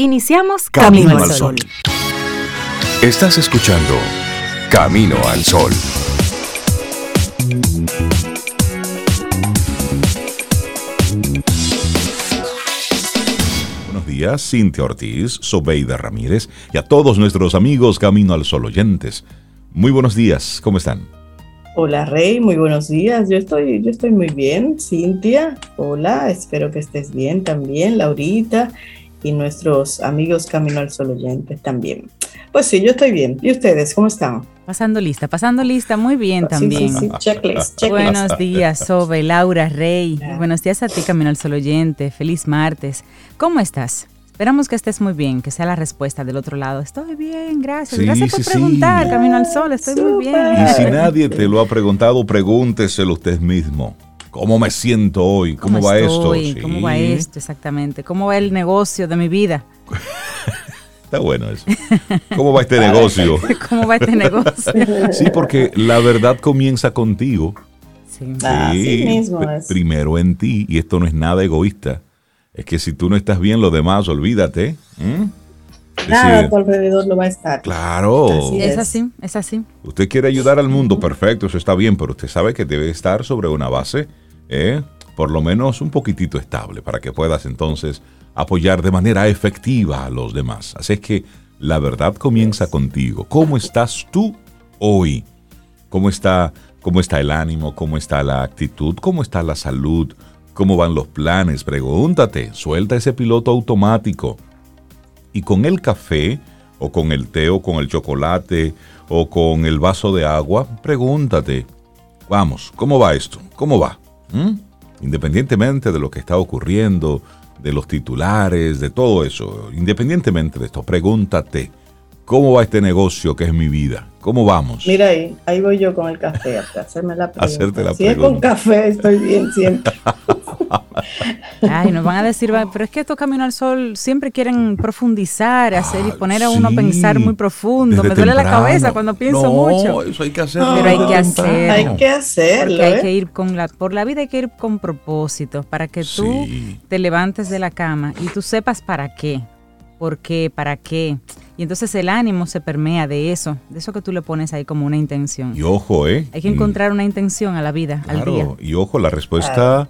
Iniciamos Camino, al Sol. Estás escuchando Camino al Sol. Buenos días, Cintia Ortiz, Sobeida Ramírez y a todos nuestros amigos Camino al Sol oyentes. Muy buenos días, ¿cómo están? Hola Rey, muy buenos días. Yo estoy, yo estoy muy bien. Cintia, hola, espero que estés bien también. Laurita, y nuestros amigos Camino al Sol oyentes también. Pues sí, yo estoy bien. ¿Y ustedes cómo están? Pasando lista, pasando lista, muy bien también. Sí, sí, checklist, Buenos días, Sobe, Laura, Rey. Buenos días a ti, Camino al Sol oyente. Feliz martes. ¿Cómo estás? Esperamos que estés muy bien, que sea la respuesta del otro lado. Estoy bien, gracias. gracias por preguntar, Camino al Sol, estoy muy bien. Y si nadie te lo ha preguntado, pregúnteselo usted mismo. ¿Cómo me siento hoy? ¿Cómo, va esto? ¿Cómo va esto exactamente? ¿Cómo va el negocio de mi vida? Está bueno eso. ¿Cómo va este negocio? ¿Cómo va este negocio? sí, porque la verdad comienza contigo. Sí. Así mismo Primero en ti, y esto no es nada egoísta. Es que si tú no estás bien, lo demás, olvídate. Nada a tu alrededor lo va a estar. Claro. es. así, es así. Usted quiere ayudar al mundo, perfecto, eso está bien, pero usted sabe que debe estar sobre una base, ¿eh? por lo menos un poquitito estable, para que puedas entonces apoyar de manera efectiva a los demás. Así es que la verdad comienza contigo. ¿Cómo estás tú hoy? ¿Cómo está, ¿Cómo está el ánimo? ¿Cómo está la actitud? ¿Cómo está la salud? ¿Cómo van los planes? Pregúntate, suelta ese piloto automático y con el café o con el té o con el chocolate o con el vaso de agua, pregúntate, vamos, ¿cómo va esto? ¿Cómo va? ¿Mm? Independientemente de lo que está ocurriendo, de los titulares, de todo eso, independientemente de esto, pregúntate, ¿cómo va este negocio que es mi vida? ¿Cómo vamos? Mira ahí, ahí voy yo con el café, a hacerme la pregunta. Hacerte la si es con café, estoy bien siempre. Ay, nos van a decir, pero es que estos Camino al Sol siempre quieren profundizar, hacer y poner a uno a pensar muy profundo. Me duele la cabeza cuando pienso no, mucho. Eso hay que hacerlo. Pero hay que hacerlo. Hay que hacerlo. Porque hay que ir con la, por la vida hay que ir con propósito, para que tú te levantes de la cama y tú sepas para qué, por qué, para qué. Y entonces el ánimo se permea de eso, de eso que tú le pones ahí como una intención. Y ojo, ¿eh? Hay que encontrar una intención a la vida, al día. Y ojo, la respuesta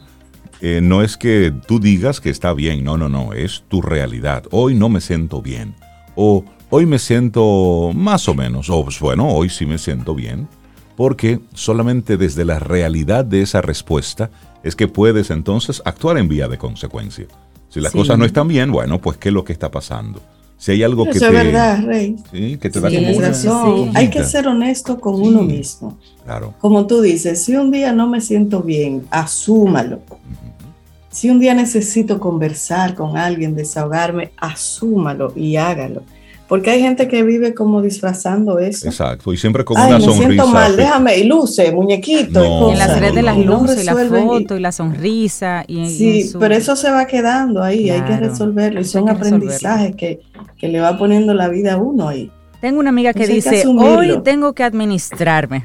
eh, no es que tú digas que está bien, no, no, no, es tu realidad. Hoy no me siento bien. O hoy me siento más o menos. O pues, bueno, hoy sí me siento bien. Porque solamente desde la realidad de esa respuesta es que puedes entonces actuar en vía de consecuencia. Si las cosas no están bien, bueno, pues ¿qué es lo que está pasando? Si hay algo que eso te. es verdad, Rey. Sí, que te da como una- razón. Hay que ser honesto con uno mismo. Claro. Como tú dices, si un día no me siento bien, asúmalo. Si un día necesito conversar con alguien, desahogarme, asúmalo y hágalo. Porque hay gente que vive como disfrazando eso. Exacto. Y siempre con Ay, una me sonrisa. siento mal, déjame, y luce, muñequito. y No. cosas. en las redes de las Y no luces, y la resuelven, y- foto, y la sonrisa. Y, y Sí, en su- pero eso se va quedando ahí, hay que Claro, resolverlo. Y son que aprendizajes que, que le va poniendo la vida a uno ahí. Tengo una amiga que Entonces que dice, asumirlo. hoy tengo que administrarme.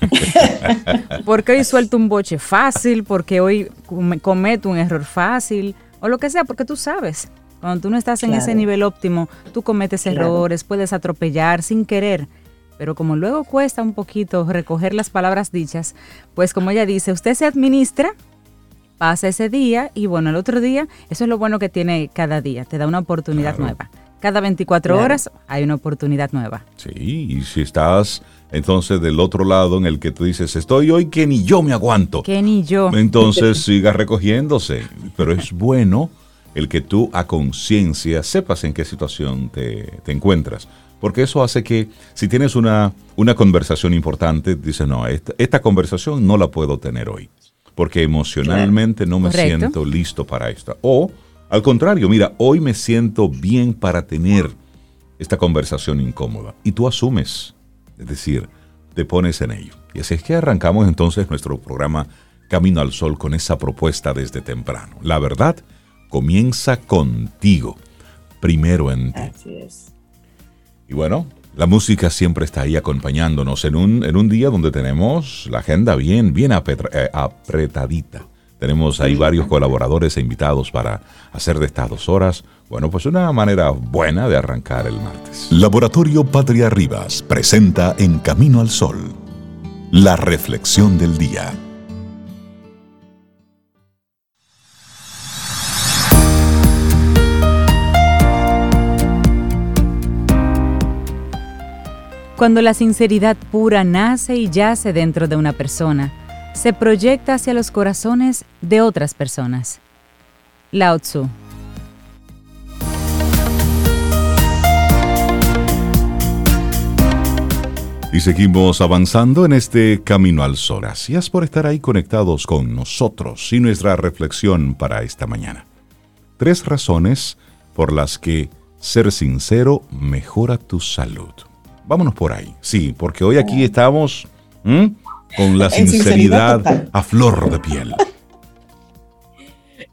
porque hoy suelto un boche fácil, porque hoy come- cometo un error fácil, o lo que sea, porque tú sabes. Cuando tú no estás en Claro. ese nivel óptimo, tú cometes Claro. errores, puedes atropellar sin querer. Pero como luego cuesta un poquito recoger las palabras dichas, pues como ella dice, usted se administra, pasa ese día y bueno, el otro día, eso es lo bueno que tiene cada día, te da una oportunidad Claro. nueva. Cada 24 Claro. horas hay una oportunidad nueva. Sí, y si estás entonces del otro lado en el que tú dices, estoy hoy que ni yo me aguanto. Que ni yo. Entonces siga recogiéndose. Pero es bueno el que tú a conciencia sepas en qué situación te, te encuentras. Porque eso hace que si tienes una, una conversación importante, dices, no, esta, esta conversación no la puedo tener hoy. Porque emocionalmente no me Correcto. siento listo para esta. O al contrario, mira, hoy me siento bien para tener esta conversación incómoda. Y tú asumes, es decir, te pones en ello. Y así es que arrancamos entonces nuestro programa Camino al Sol con esa propuesta desde temprano. La verdad comienza contigo, primero en ti. Así es. Y bueno, la música siempre está ahí acompañándonos en un, en un día donde tenemos la agenda bien, bien apetra- eh, apretadita. Tenemos ahí varios colaboradores e invitados para hacer de estas dos horas, bueno, pues una manera buena de arrancar el martes. Laboratorio Patria Rivas presenta En Camino al Sol, la reflexión del día. Cuando la sinceridad pura nace y yace dentro de una persona, se proyecta hacia los corazones de otras personas. Lao Tzu. Y seguimos avanzando en este camino al sol. Gracias por estar ahí conectados con nosotros y nuestra reflexión para esta mañana. Tres razones por las que ser sincero mejora tu salud. Vámonos por ahí. Sí, porque hoy aquí estamos con la sinceridad, a flor de piel.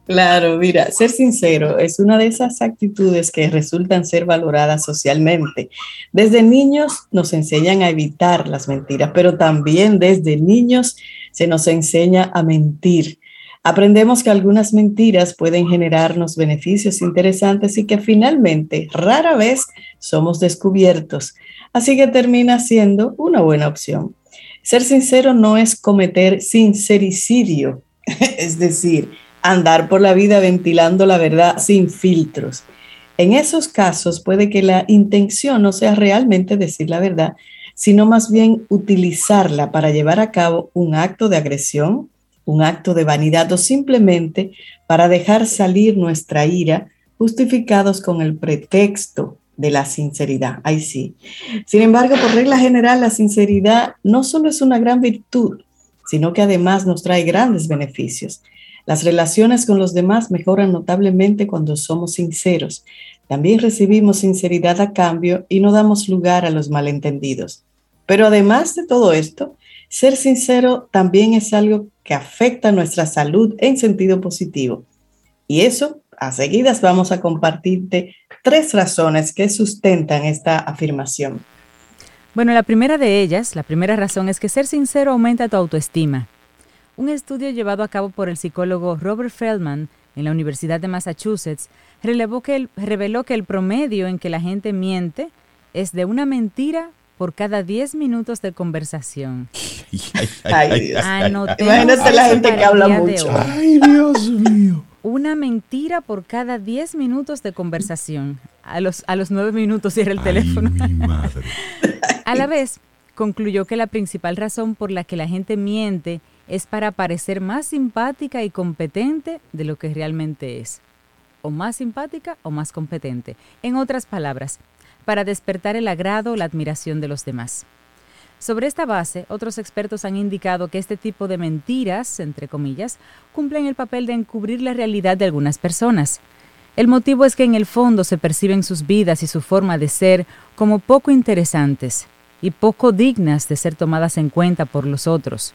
Claro, mira, ser sincero es una de esas actitudes que resultan ser valoradas socialmente. Desde niños nos enseñan a evitar las mentiras, pero también desde niños se nos enseña a mentir. Aprendemos que algunas mentiras pueden generarnos beneficios interesantes y que finalmente rara vez somos descubiertos. Así que termina siendo una buena opción. Ser sincero no es cometer sincericidio, es decir, andar por la vida ventilando la verdad sin filtros. En esos casos puede que la intención no sea realmente decir la verdad, sino más bien utilizarla para llevar a cabo un acto de agresión, un acto de vanidad o simplemente para dejar salir nuestra ira justificados con el pretexto de la sinceridad. Ahí sí. Sin embargo, por regla general, la sinceridad no solo es una gran virtud, sino que además nos trae grandes beneficios. Las relaciones con los demás mejoran notablemente cuando somos sinceros. También recibimos sinceridad a cambio y no damos lugar a los malentendidos. Pero además de todo esto, ser sincero también es algo que afecta nuestra salud en sentido positivo. Y eso, a seguidas, vamos a compartirte tres razones que sustentan esta afirmación. Bueno, la primera de ellas, la primera razón es que ser sincero aumenta tu autoestima. Un estudio llevado a cabo por el psicólogo Robert Feldman en la Universidad de Massachusetts reveló que el, reveló que el promedio en que la gente miente es de una mentira por cada 10 minutos de conversación. Ay, Imagínate la gente que habla mucho. Ay, Dios mío una mentira por cada 10 minutos de conversación. A los, a los 9 minutos cierra el teléfono. a la vez, concluyó que la principal razón por la que la gente miente es para parecer más simpática y competente de lo que realmente es. O más simpática o más competente. En otras palabras, para despertar el agrado o la admiración de los demás. Sobre esta base, otros expertos han indicado que este tipo de mentiras, entre comillas, cumplen el papel de encubrir la realidad de algunas personas. El motivo es que en el fondo se perciben sus vidas y su forma de ser como poco interesantes y poco dignas de ser tomadas en cuenta por los otros.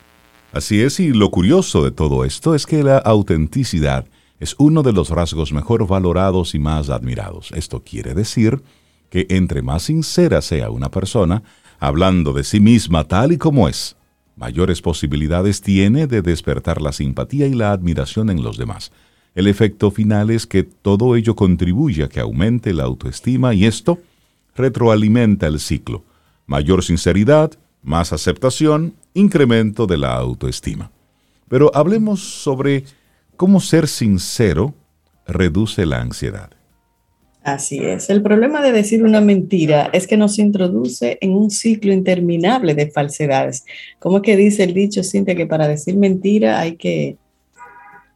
Así es, y lo curioso de todo esto es que la autenticidad es uno de los rasgos mejor valorados y más admirados. Esto quiere decir que entre más sincera sea una persona, hablando de sí misma tal y como es, mayores posibilidades tiene de despertar la simpatía y la admiración en los demás. El efecto final es que todo ello contribuye a que aumente la autoestima y esto retroalimenta el ciclo. Mayor sinceridad, más aceptación, incremento de la autoestima. Pero hablemos sobre cómo ser sincero reduce la ansiedad. Así es. El problema de decir una mentira es que nos introduce en un ciclo interminable de falsedades. ¿Cómo que dice el dicho, Cintia, que para decir mentira hay que...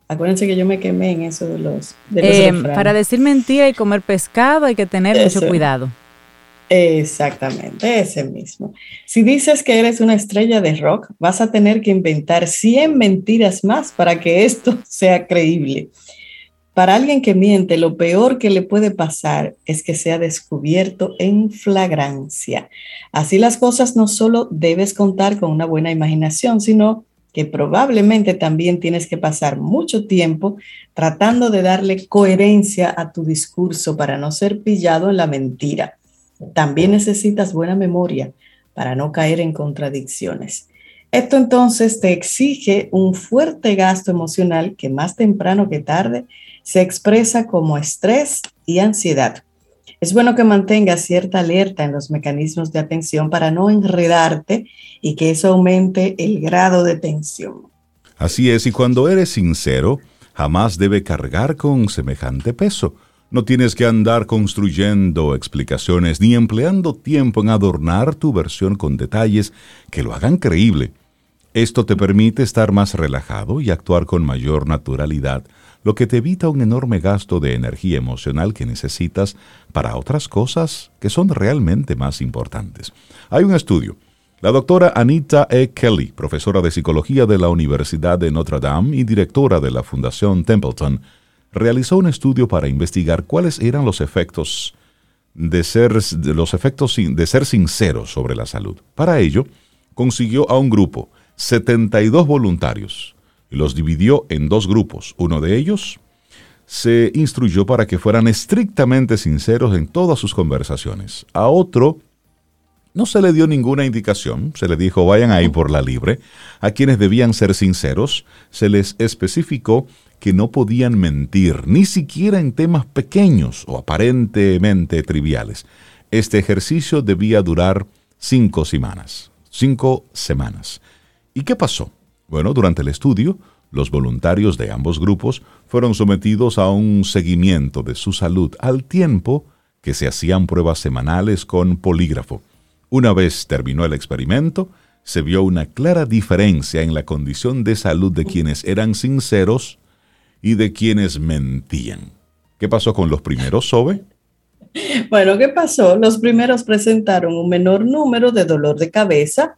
Acuérdense que yo me quemé en eso de los... Eh, para decir mentira y comer pescado hay que tener mucho cuidado. Exactamente, ese mismo. Si dices que eres una estrella de rock, vas a tener que inventar 100 mentiras más para que esto sea creíble. Para alguien que miente, lo peor que le puede pasar es que sea descubierto en flagrancia. Así las cosas no solo debes contar con una buena imaginación, sino que probablemente también tienes que pasar mucho tiempo tratando de darle coherencia a tu discurso para no ser pillado en la mentira. También necesitas buena memoria para no caer en contradicciones. Esto entonces te exige un fuerte gasto emocional que más temprano que tarde se expresa como estrés y ansiedad. Es bueno que mantengas cierta alerta en los mecanismos de atención para no enredarte y que eso aumente el grado de tensión. Así es, y cuando eres sincero, jamás debe cargar con semejante peso. No tienes que andar construyendo explicaciones ni empleando tiempo en adornar tu versión con detalles que lo hagan creíble. Esto te permite estar más relajado y actuar con mayor naturalidad lo que te evita un enorme gasto de energía emocional que necesitas para otras cosas que son realmente más importantes. Hay un estudio. La doctora Anita E. Kelly, profesora de psicología de la Universidad de Notre Dame y directora de la Fundación Templeton, realizó un estudio para investigar cuáles eran los efectos de ser, los efectos de ser sinceros sobre la salud. Para ello, consiguió a un grupo, 72 voluntarios, los dividió en dos grupos. Uno de ellos se instruyó para que fueran estrictamente sinceros en todas sus conversaciones. A otro no se le dio ninguna indicación, se le dijo vayan ahí por la libre. A quienes debían ser sinceros, se les especificó que no podían mentir, ni siquiera en temas pequeños o aparentemente triviales. Este ejercicio debía durar cinco semanas. Cinco semanas. ¿Y qué pasó? Bueno, durante el estudio, los voluntarios de ambos grupos fueron sometidos a un seguimiento de su salud al tiempo que se hacían pruebas semanales con polígrafo. Una vez terminó el experimento, se vio una clara diferencia en la condición de salud de quienes eran sinceros y de quienes mentían. ¿Qué pasó con los primeros, Sobe? Bueno, ¿qué pasó? Los primeros presentaron un menor número de dolor de cabeza,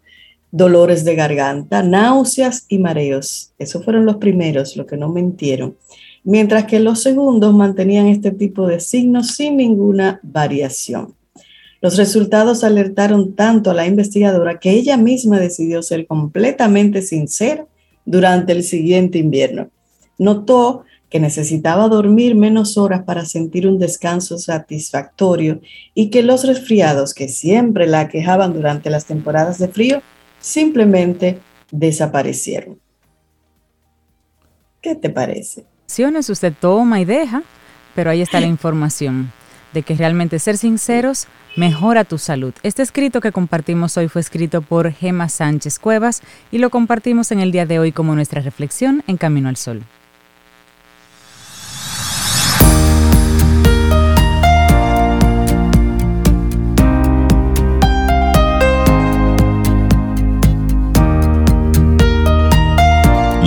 dolores de garganta, náuseas y mareos. Esos fueron los primeros, los que no mintieron. Mientras que los segundos mantenían este tipo de signos sin ninguna variación. Los resultados alertaron tanto a la investigadora que ella misma decidió ser completamente sincera durante el siguiente invierno. Notó que necesitaba dormir menos horas para sentir un descanso satisfactorio y que los resfriados que siempre la quejaban durante las temporadas de frío simplemente desaparecieron. ¿Qué te parece? Usted toma y deja, pero ahí está la información de que realmente ser sinceros mejora tu salud. Este escrito que compartimos hoy fue escrito por Gema Sánchez Cuevas y lo compartimos en el día de hoy como nuestra reflexión en Camino al Sol.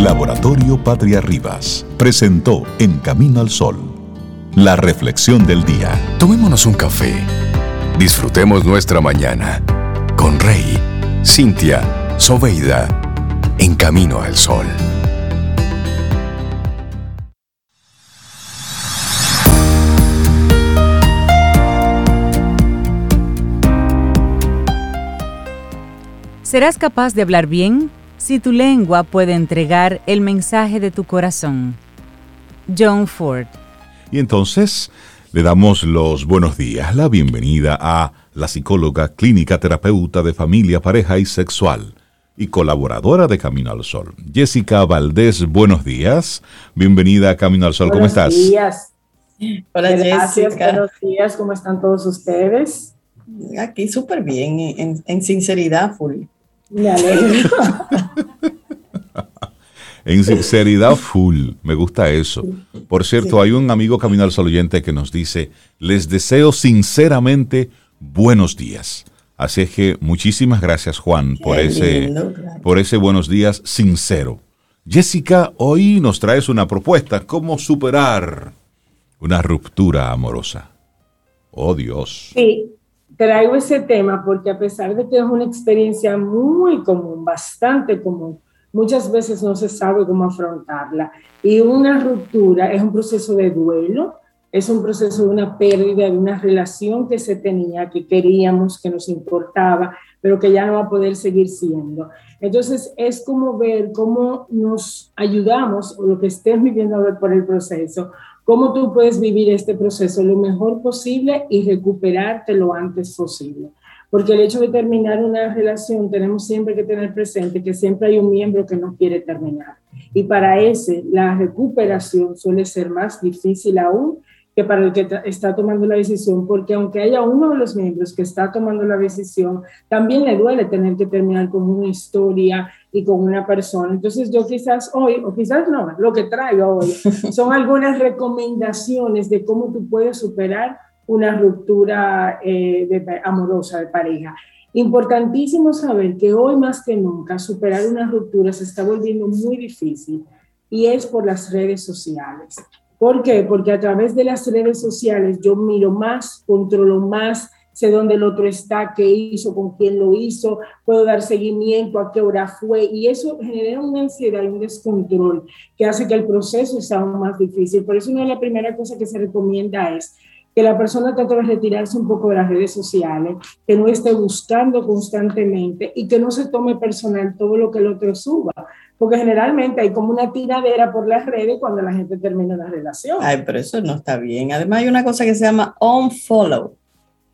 Laboratorio Patria Rivas presentó En Camino al Sol, la reflexión del día. Tomémonos un café. Disfrutemos nuestra mañana con Rey, Cintia, Soveida, En Camino al Sol. ¿Serás capaz de hablar bien? Si tu lengua puede entregar el mensaje de tu corazón. John Ford. Y entonces le damos los buenos días, la bienvenida a la psicóloga clínica terapeuta de familia, pareja y sexual y colaboradora de Camino al Sol. Jessica Valdés, buenos días. Bienvenida a Camino al Sol, ¿cómo estás? Buenos días. Hola Jessica. Buenos días, ¿cómo están todos ustedes? Aquí súper bien, en, en sinceridad full. en sinceridad full, me gusta eso. Por cierto, hay un amigo Camino al Sol oyente que nos dice, les deseo sinceramente buenos días. Así es que muchísimas gracias Juan por ese, por ese buenos días sincero. Jessica, hoy nos traes una propuesta, ¿cómo superar una ruptura amorosa? Oh Dios. Sí, traigo ese tema porque a pesar de que es una experiencia muy común, bastante común, muchas veces no se sabe cómo afrontarla. Y una ruptura es un proceso de duelo, es un proceso de una pérdida de una relación que se tenía, que queríamos, que nos importaba, pero que ya no va a poder seguir siendo. Entonces es como ver cómo nos ayudamos, o lo que estés viviendo por el proceso, cómo tú puedes vivir este proceso lo mejor posible y recuperarte lo antes posible. porque el hecho de terminar una relación tenemos siempre que tener presente que siempre hay un miembro que no quiere terminar. Y para ese, la recuperación suele ser más difícil aún que para el que está tomando la decisión, porque aunque haya uno de los miembros que está tomando la decisión, también le duele tener que terminar con una historia y con una persona. Entonces yo quizás hoy, o quizás no, lo que traigo hoy son algunas recomendaciones de cómo tú puedes superar una ruptura eh, amorosa de pareja. Importantísimo saber que hoy más que nunca superar una ruptura se está volviendo muy difícil y es por las redes sociales. ¿Por qué? Porque a través de las redes sociales yo miro más, controlo más, sé dónde el otro está, qué hizo, con quién lo hizo, puedo dar seguimiento, a qué hora fue, y eso genera una ansiedad y un descontrol que hace que el proceso sea aún más difícil. Por eso una de las primeras cosas que se recomienda es que la persona trate de retirarse un poco de las redes sociales, que no esté buscando constantemente y que no se tome personal todo lo que el otro suba, porque generalmente hay como una tiradera por las redes cuando la gente termina una relación. Ay, pero eso no está bien. Además hay una cosa que se llama unfollow.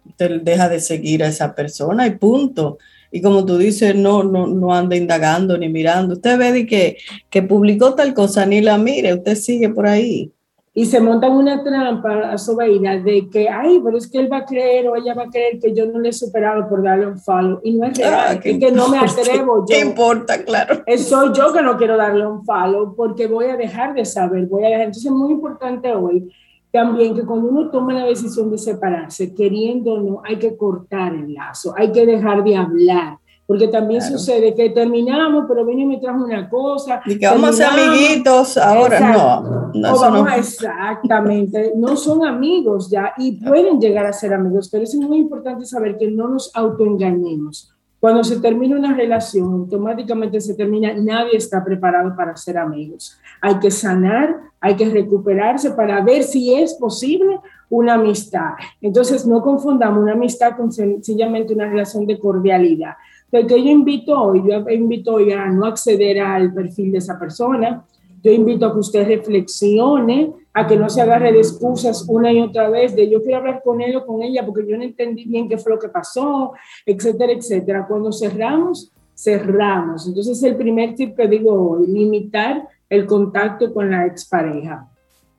Usted deja de seguir a esa persona y punto. Y como tú dices, no, no, no anda indagando ni mirando. Usted ve de que, que publicó tal cosa, ni la mire, usted sigue por ahí y se montan una trampa a Sobeida de que, ay, pero es que él va a creer o ella va a creer que yo no le he superado por darle un follow. Y no es real, ah, es que no me atrevo yo. ¿Qué importa? Claro. Soy yo que no quiero darle un follow porque voy a dejar de saber, voy a dejar. Entonces es muy importante hoy también que cuando uno toma la decisión de separarse, queriendo o no, hay que cortar el lazo, hay que dejar de hablar porque también sucede que terminamos, pero viene y me trajo una cosa. Y que vamos a ser amiguitos, ahora no. no, vamos exactamente, no son amigos ya y pueden llegar a ser amigos, pero es muy importante saber que no nos autoengañemos. Cuando se termina una relación, automáticamente se termina, nadie está preparado para ser amigos. Hay que sanar, hay que recuperarse para ver si es posible una amistad. Entonces, no confundamos una amistad con sencillamente una relación de cordialidad que yo invito hoy, yo invito hoy a no acceder al perfil de esa persona, yo invito a que usted reflexione, a que no se agarre de excusas una y otra vez, de yo quiero hablar con él o con ella porque yo no entendí bien qué fue lo que pasó, etcétera, etcétera. Cuando cerramos, cerramos. Entonces, el primer tip que digo hoy, limitar el contacto con la expareja.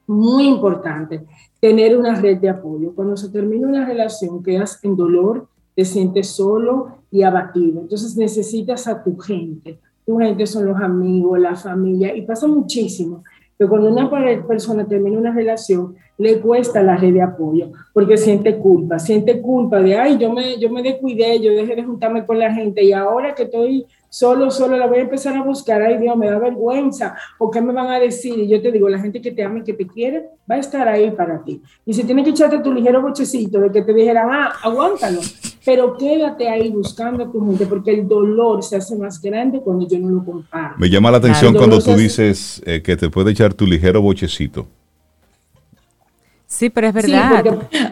Muy importante, tener una red de apoyo. Cuando se termina una relación, quedas en dolor, te sientes solo y abatido. Entonces necesitas a tu gente. Tu gente son los amigos, la familia, y pasa muchísimo que cuando una persona termina una relación, le cuesta la red de apoyo, porque siente culpa, siente culpa de, ay, yo me, yo me descuidé, yo dejé de juntarme con la gente, y ahora que estoy solo, solo la voy a empezar a buscar, ay Dios, me da vergüenza, o qué me van a decir, y yo te digo, la gente que te ama y que te quiere, va a estar ahí para ti. Y si tienes que echarte tu ligero bochecito de que te dijeran, ah, aguántalo, pero quédate ahí buscando a tu gente, porque el dolor se hace más grande cuando yo no lo comparto. Me llama la atención cuando tú dices eh, que te puede echar tu ligero bochecito. Sí, pero es verdad.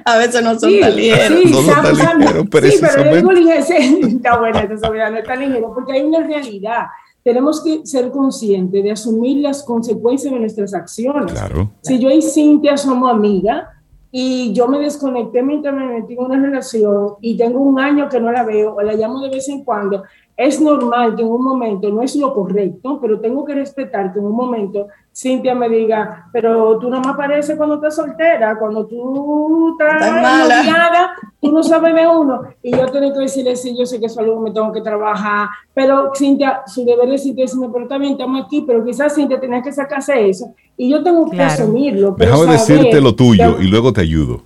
a veces no son tan ligeros. Sí, no son tan ligeros, Sí, pero yo digo ligero, está buena esa no es tan ligero, porque hay una realidad. Tenemos que ser conscientes de asumir las consecuencias de nuestras acciones. Claro. Si yo y Cintia somos amigas y yo me desconecté mientras me metí en una relación y tengo un año que no la veo o la llamo de vez en cuando, es normal que en un momento, no es lo correcto, pero tengo que respetar que en un momento Cintia me diga, pero tú no me apareces cuando estás soltera, cuando tú estás mala, tú no sabes de uno. Y yo tengo que decirle, sí, yo sé que solo me tengo que trabajar, pero Cintia, su deber es Cintia decirme, pero también estamos aquí, pero quizás Cintia tenía que sacarse eso. Y yo tengo que asumirlo. Déjame decirte lo tuyo y luego te ayudo.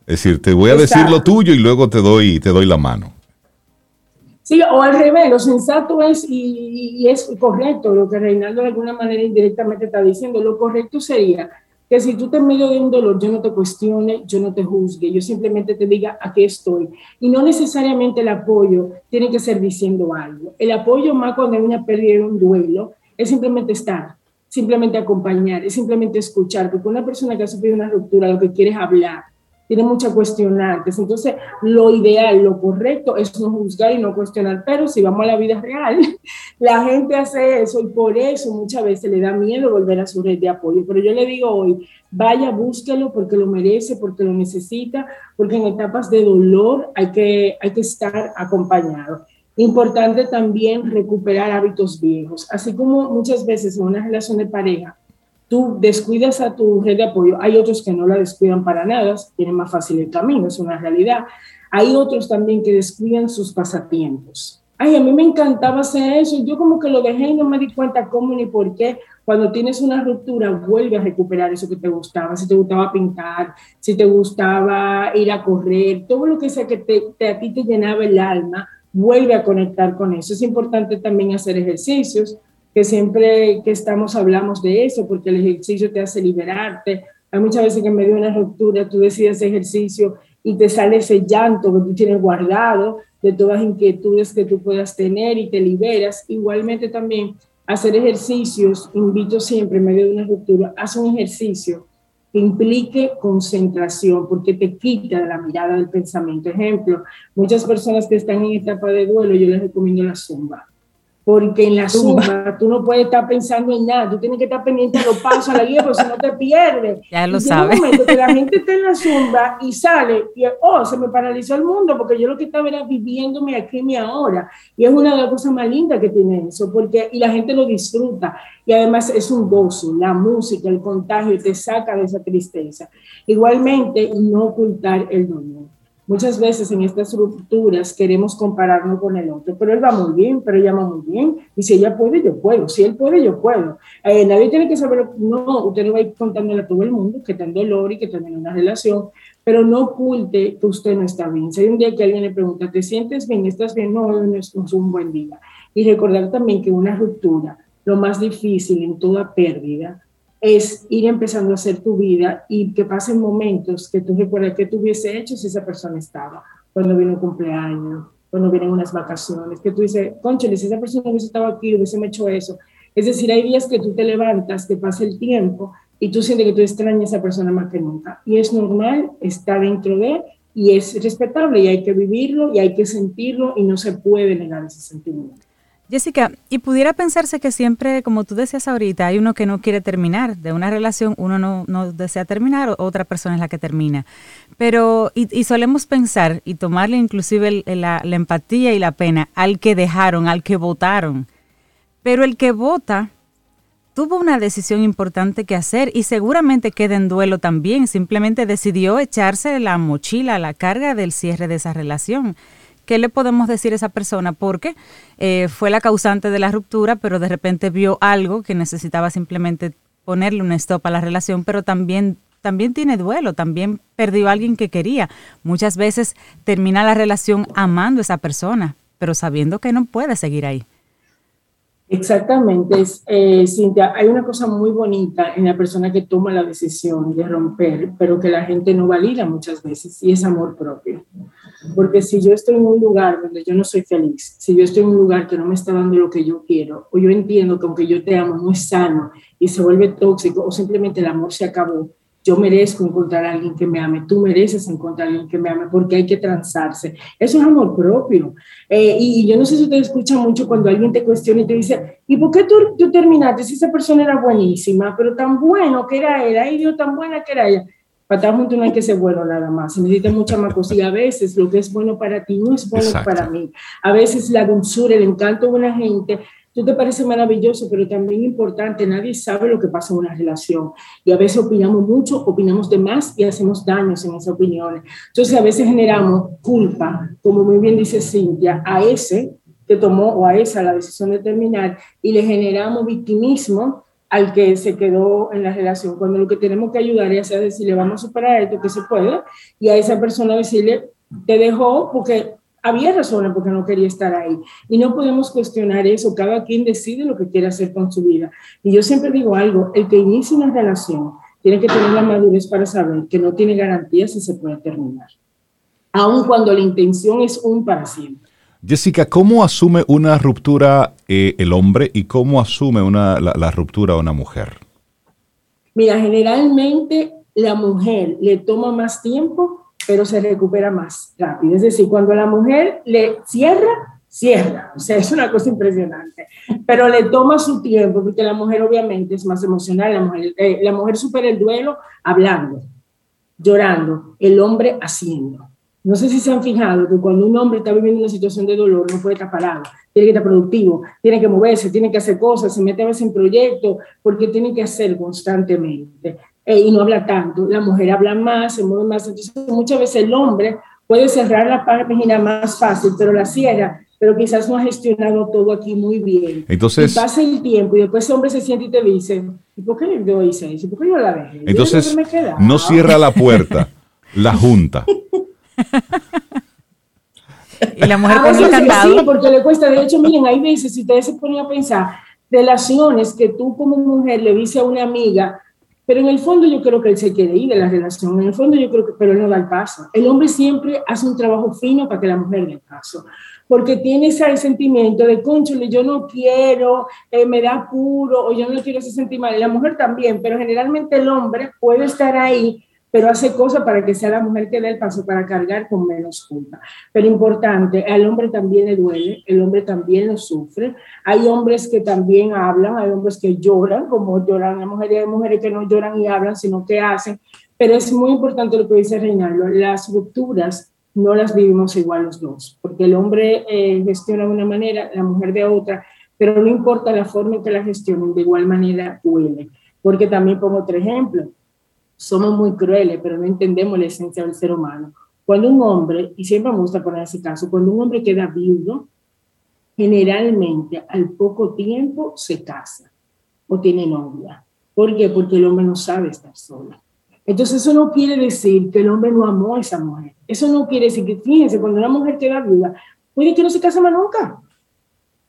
Es decir, te voy a decir lo tuyo y luego te doy, te doy la mano. Sí, o al revés, lo sensato es, y, es correcto lo que Reinaldo de alguna manera indirectamente está diciendo, lo correcto sería que si tú te en medio de un dolor, yo no te cuestione, yo no te juzgue, yo simplemente te diga a qué estoy. Y no necesariamente el apoyo tiene que ser diciendo algo. El apoyo más cuando hay una pérdida un duelo es simplemente estar, simplemente acompañar, es simplemente escuchar, porque una persona que ha sufrido una ruptura lo que quiere es hablar, tiene muchas cuestionantes. Entonces, lo ideal, lo correcto es no juzgar y no cuestionar, pero si vamos a la vida real, la gente hace eso y por eso muchas veces le da miedo volver a su red de apoyo. Pero yo le digo hoy, vaya, búsquelo porque lo merece, porque lo necesita, porque en etapas de dolor hay que, hay que estar acompañado. Importante también recuperar hábitos viejos, así como muchas veces en una relación de pareja tú descuidas a tu red de apoyo. Hay otros que no la descuidan para nada, tienen más fácil el camino, es una realidad. Hay otros también que descuidan sus pasatiempos. Ay, a mí me encantaba hacer eso. Yo como que lo dejé y no me di cuenta cómo ni por qué. Cuando tienes una ruptura, vuelve a recuperar eso que te gustaba. Si te gustaba pintar, si te gustaba ir a correr, todo lo que sea que te, a ti te llenaba el alma, vuelve a conectar con eso. Es importante también hacer ejercicios que siempre que estamos hablamos de eso, porque el ejercicio te hace liberarte. Hay muchas veces que en medio de una ruptura tú decides ejercicio y te sale ese llanto que tú tienes guardado de todas las inquietudes que tú puedas tener y te liberas. Igualmente también hacer ejercicios, invito siempre en medio de una ruptura, haz un ejercicio que implique concentración, porque te quita de la mirada del pensamiento. Ejemplo, muchas personas que están en etapa de duelo, yo les recomiendo la zumba porque en la zumba tú no puedes estar pensando en nada, tú tienes que estar pendiente de los pasos a la guía, porque si no te pierdes. Ya lo sabes. un momento que la gente está en la zumba y sale y, oh, se me paralizó el mundo, porque yo lo que estaba era viviéndome aquí y ahora. Y es una de las cosas más lindas que tiene eso, porque, y la gente lo disfruta. Y además es un gozo, la música, el contagio, te saca de esa tristeza. Igualmente, no ocultar el dolor. Muchas veces en estas rupturas queremos compararnos con el otro, pero él va muy bien, pero ella va muy bien, y si ella puede, yo puedo, si él puede, yo puedo. Eh, nadie tiene que saber, no, usted no va a ir contándole a todo el mundo que está en dolor y que tiene una relación, pero no oculte que usted no está bien. Si hay un día que alguien le pregunta, ¿te sientes bien? ¿Estás bien? No, no es, no es un buen día. Y recordar también que una ruptura, lo más difícil en toda pérdida, es ir empezando a hacer tu vida y que pasen momentos que tú recuerdas que tú hubiese hecho si esa persona estaba, cuando viene un cumpleaños, cuando vienen unas vacaciones, que tú dices, conchale, si esa persona hubiese estado aquí, hubiese hecho eso. Es decir, hay días que tú te levantas, te pasa el tiempo y tú sientes que tú extrañas a esa persona más que nunca. Y es normal, está dentro de, y es respetable y hay que vivirlo y hay que sentirlo y no se puede negar ese sentimiento. Jessica, y pudiera pensarse que siempre, como tú decías ahorita, hay uno que no quiere terminar de una relación, uno no, desea terminar, otra persona es la que termina. Pero, y, solemos pensar y tomarle inclusive la, la, empatía y la pena al que dejaron, al que votaron. Pero el que vota tuvo una decisión importante que hacer y seguramente queda en duelo también, simplemente decidió echarse la mochila, la carga del cierre de esa relación. ¿Qué le podemos decir a esa persona? Porque eh, fue la causante de la ruptura, pero de repente vio algo que necesitaba simplemente ponerle un stop a la relación, pero también también tiene duelo, también perdió a alguien que quería. Muchas veces termina la relación amando a esa persona, pero sabiendo que no puede seguir ahí. Exactamente, eh, Cintia, hay una cosa muy bonita en la persona que toma la decisión de romper, pero que la gente no valida muchas veces, y es amor propio. Porque si yo estoy en un lugar donde yo no soy feliz, si yo estoy en un lugar que no me está dando lo que yo quiero, o yo entiendo que aunque yo te amo no es sano y se vuelve tóxico, o simplemente el amor se acabó, yo merezco encontrar a alguien que me ame, tú mereces encontrar a alguien que me ame, porque hay que transarse. Eso es amor propio. Eh, y, yo no sé si usted escucha mucho cuando alguien te cuestiona y te dice, ¿y por qué tú, tú terminaste si esa persona era buenísima, pero tan bueno que era él, ay Dios, tan buena que era ella? Para estar juntos no hay que ser bueno nada más, se necesita mucha más y a veces lo que es bueno para ti no es bueno para mí. A veces la dulzura, el encanto de una gente tú te parece maravilloso, pero también importante, nadie sabe lo que pasa en una relación. Y a veces opinamos mucho, opinamos de más y hacemos daños en esas opiniones. Entonces a veces generamos culpa, como muy bien dice Cintia, a ese que tomó o a esa la decisión de terminar y le generamos victimismo al que se quedó en la relación, cuando lo que tenemos que ayudar es a decirle, vamos a superar esto que se puede, y a esa persona decirle, te dejó porque había razones porque no quería estar ahí. Y no podemos cuestionar eso. Cada quien decide lo que quiere hacer con su vida. Y yo siempre digo algo, el que inicia una relación tiene que tener la madurez para saber que no tiene garantía si se puede terminar. Aun cuando la intención es un para siempre. Jessica, ¿cómo asume una ruptura eh, el hombre y cómo asume una, la, la ruptura una mujer? Mira, generalmente la mujer le toma más tiempo pero se recupera más rápido. Es decir, cuando la mujer le cierra, cierra. O sea, es una cosa impresionante. Pero le toma su tiempo, porque la mujer obviamente es más emocional. La mujer, eh, la mujer supera el duelo hablando, llorando, el hombre haciendo. No sé si se han fijado que cuando un hombre está viviendo una situación de dolor no puede estar parado, tiene que estar productivo, tiene que moverse, tiene que hacer cosas, se mete a veces en proyectos, porque tiene que hacer constantemente eh, y no habla tanto. La mujer habla más, se mueve más. Entonces, muchas veces el hombre puede cerrar la página más fácil, pero la cierra pero quizás no ha gestionado todo aquí muy bien. Entonces, y pasa el tiempo y después ese hombre se siente y te dice, ¿y por qué yo hice eso? ¿Por qué yo la dejé? Entonces, no cierra la puerta, la junta. y la mujer con encantado. Sí, porque le cuesta. De hecho, miren, hay veces, si ustedes se ponen a pensar, relaciones que tú como mujer le dices a una amiga, pero en el fondo yo creo que él se quiere ir de la relación, en el fondo yo creo que, pero él no da el paso. El hombre siempre hace un trabajo fino para que la mujer dé el paso, porque tiene ese sentimiento de, conchole, yo no quiero, eh, me da puro, o yo no quiero ese sentimiento. La mujer también, pero generalmente el hombre puede estar ahí pero hace cosas para que sea la mujer que dé el paso para cargar con menos culpa. Pero importante, al hombre también le duele, el hombre también lo sufre. Hay hombres que también hablan, hay hombres que lloran, como lloran las mujeres, hay mujeres que no lloran y hablan, sino que hacen. Pero es muy importante lo que dice Reinaldo, las rupturas no las vivimos igual los dos, porque el hombre eh, gestiona de una manera, la mujer de otra, pero no importa la forma en que la gestionen, de igual manera duele. Porque también pongo otro ejemplo, somos muy crueles, pero no entendemos la esencia del ser humano. Cuando un hombre, y siempre me gusta poner ese caso, cuando un hombre queda viudo, generalmente al poco tiempo se casa o tiene novia. ¿Por qué? Porque el hombre no sabe estar solo. Entonces eso no quiere decir que el hombre no amó a esa mujer. Eso no quiere decir que, fíjense, cuando una mujer queda viuda, puede que no se case más nunca.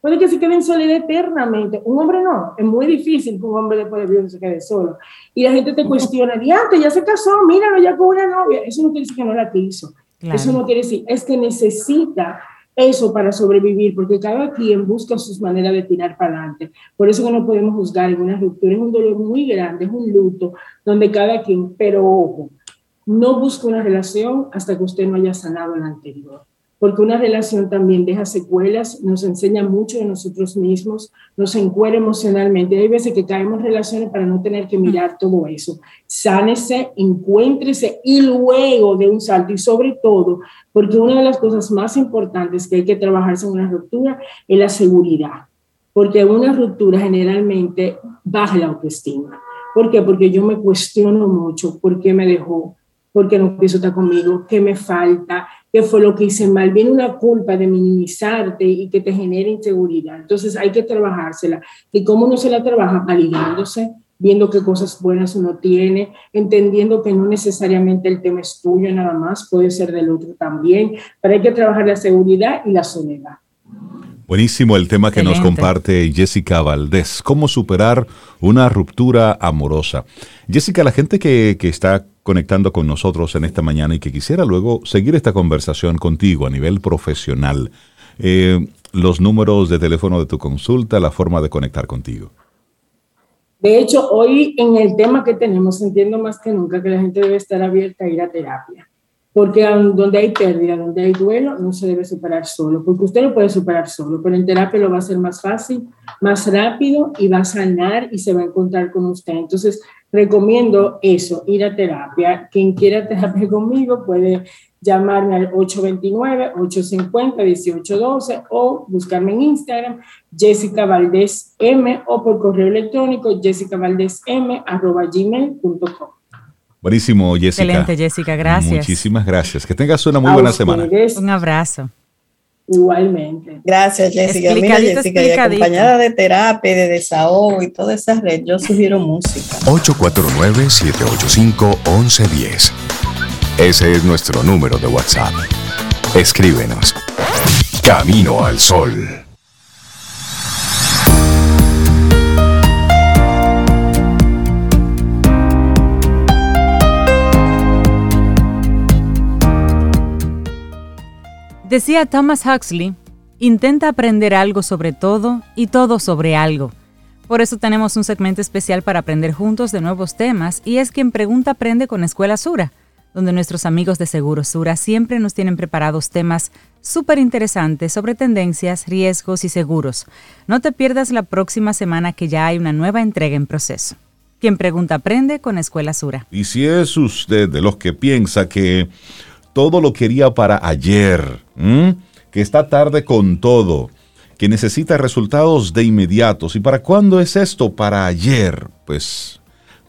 Puede que se quede en soledad eternamente. Un hombre no. Es muy difícil que un hombre después de viudo se quede solo. Y la gente te cuestiona, diante, ya se casó, míralo, ya con una novia. Eso no quiere decir que no la quiso. Eso no quiere decir, es que necesita eso para sobrevivir, porque cada quien busca sus maneras de tirar para adelante. Por eso que no podemos juzgar en una ruptura, es un dolor muy grande, es un luto, donde cada quien, pero ojo, no busca una relación hasta que usted no haya sanado la anterior porque una relación también deja secuelas, nos enseña mucho de nosotros mismos, nos encuera emocionalmente. Hay veces que caemos en relaciones para no tener que mirar todo eso. Sánese, encuéntrese y luego de un salto y sobre todo, porque una de las cosas más importantes que hay que trabajarse en una ruptura es la seguridad, porque una ruptura generalmente baja la autoestima. ¿Por qué? Porque yo me cuestiono mucho por qué me dejó, por qué no quiso estar conmigo, qué me falta, qué fue lo que hice mal. Viene una culpa de minimizarte y que te genera inseguridad. Entonces hay que trabajársela. ¿Y cómo uno se la trabaja? Validándose, viendo qué cosas buenas uno tiene, entendiendo que no necesariamente el tema es tuyo nada más, puede ser del otro también, pero hay que trabajar la seguridad y la soledad. Buenísimo el tema que nos comparte Jessica Valdés, cómo superar una ruptura amorosa. Jessica, la gente que, que está conectando con nosotros en esta mañana y que quisiera luego seguir esta conversación contigo a nivel profesional. Eh, los números de teléfono de tu consulta, la forma de conectar contigo. De hecho, hoy en el tema que tenemos, entiendo más que nunca que la gente debe estar abierta a ir a terapia, porque donde hay pérdida, donde hay duelo, no se debe superar solo, porque usted lo puede superar solo, pero en terapia lo va a hacer más fácil, más rápido y va a sanar y se va a encontrar con usted. Entonces, recomiendo eso, ir a terapia. Quien quiera terapia conmigo puede llamarme al 829-850-1812 o buscarme en Instagram, Jessica Valdés M o por correo electrónico jessicavaldesm arroba gmail.com. Buenísimo, Jessica. Excelente, Jessica, gracias. Muchísimas gracias. Que tengas una muy buena semana. Un abrazo. Igualmente. Gracias, Jessica. Mira, Jessica, y acompañada de terapia, de desahogo y toda esa red, yo sugiero música. 849-785-1110. Ese es nuestro número de WhatsApp. Escríbenos. Camino al Sol. Decía Thomas Huxley, intenta aprender algo sobre todo y todo sobre algo. Por eso tenemos un segmento especial para aprender juntos de nuevos temas y es quien pregunta aprende con Escuela Sura donde nuestros amigos de Segurosura siempre nos tienen preparados temas súper interesantes sobre tendencias, riesgos y seguros. No te pierdas la próxima semana que ya hay una nueva entrega en proceso. Quien pregunta aprende con Escuela Sura. Y si es usted de los que piensa que todo lo quería para ayer, que está tarde con todo, que necesita resultados de inmediatos, ¿y para cuándo es esto? Para ayer. Pues